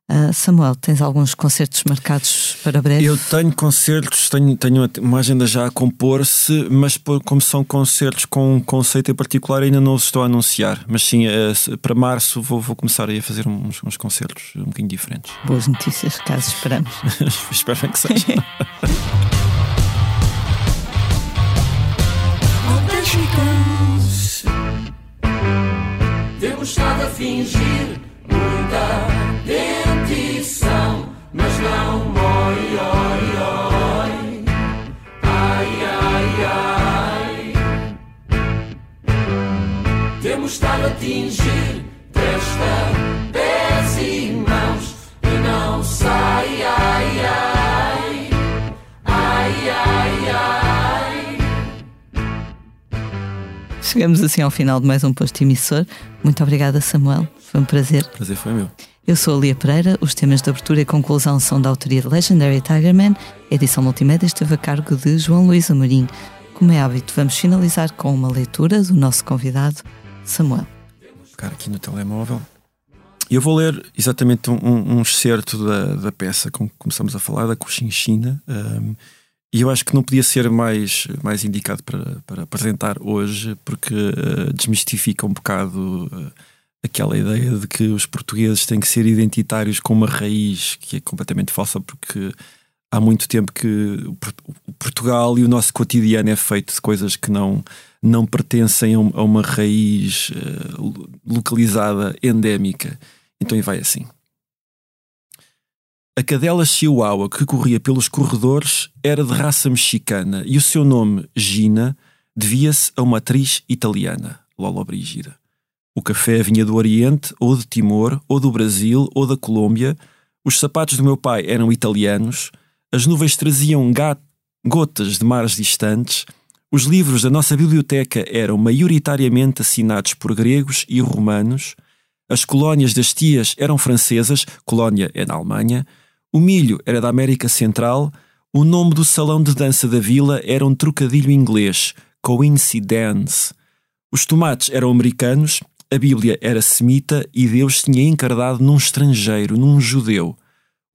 Ah, Samuel, tens alguns concertos marcados para breve? Eu tenho concertos, tenho, tenho uma agenda já a compor-se, mas por- como são concertos com um conceito em particular, ainda não os estou a anunciar. Mas sim, eh, para março vou, vou começar aí a fazer uns, uns concertos um bocadinho diferentes. Boas notícias, caso esperamos. *laughs* Espero que seja. Temos estado a fingir atingir desta pés e mãos e não sai, ai, ai, ai, ai, ai. Chegamos assim ao final de mais um posto emissor. Muito obrigada, Samuel. Foi um prazer. O prazer foi meu. Eu sou a Lia Pereira, os temas de abertura e conclusão são da autoria de Legendary Tigerman, edição multimédia esteve a cargo de João Luís Amorim. Como é hábito, vamos finalizar com uma leitura do nosso convidado, Samuel. Ficar aqui no telemóvel. E eu vou ler exatamente um, um, um excerto da, da peça com que começamos a falar, da Cochinchina. Um, e eu acho que não podia ser mais, mais indicado para, para apresentar hoje, porque uh, desmistifica um bocado uh, aquela ideia de que os portugueses têm que ser identitários com uma raiz que é completamente falsa, porque há muito tempo que Portugal e o nosso cotidiano é feito de coisas que não, não pertencem a um- uma raiz eh, lo- localizada, endémica. Então, e vai assim. A cadela chihuahua que corria pelos corredores era de raça mexicana e o seu nome, Gina, devia-se a uma atriz italiana, Lola Brigida. O café vinha do Oriente, ou de Timor, ou do Brasil, ou da Colômbia. Os sapatos do meu pai eram italianos. As nuvens traziam gotas de mares distantes. Os livros da nossa biblioteca eram maioritariamente assinados por gregos e romanos. As colónias das tias eram francesas, colónia é na Alemanha. O milho era da América Central. O nome do salão de dança da vila era um trocadilho inglês, coincidence. Os tomates eram americanos, a Bíblia era semita e Deus tinha encardado num estrangeiro, num judeu.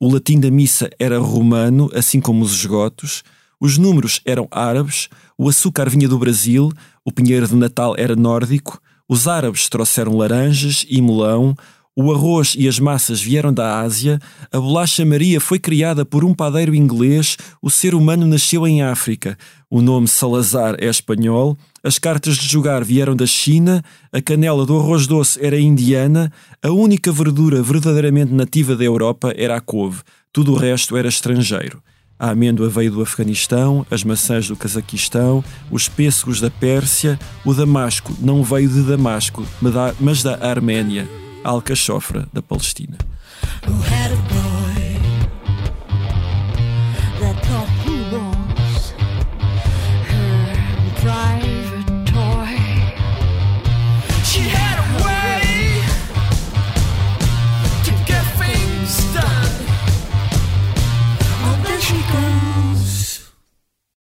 O latim da missa era romano, assim como os esgotos. Os números eram árabes. O açúcar vinha do Brasil. O pinheiro de Natal era nórdico. Os árabes trouxeram laranjas e melão. O arroz e as massas vieram da Ásia. A bolacha Maria foi criada por um padeiro inglês. O ser humano nasceu em África. O nome Salazar é espanhol. As cartas de jogar vieram da China. A canela do arroz doce era indiana. A única verdura verdadeiramente nativa da Europa era a couve. Tudo o resto era estrangeiro. A amêndoa veio do Afeganistão, as maçãs do Cazaquistão, os pêssegos da Pérsia, o damasco não veio de Damasco, mas da- Arménia, a alcachofra da Palestina.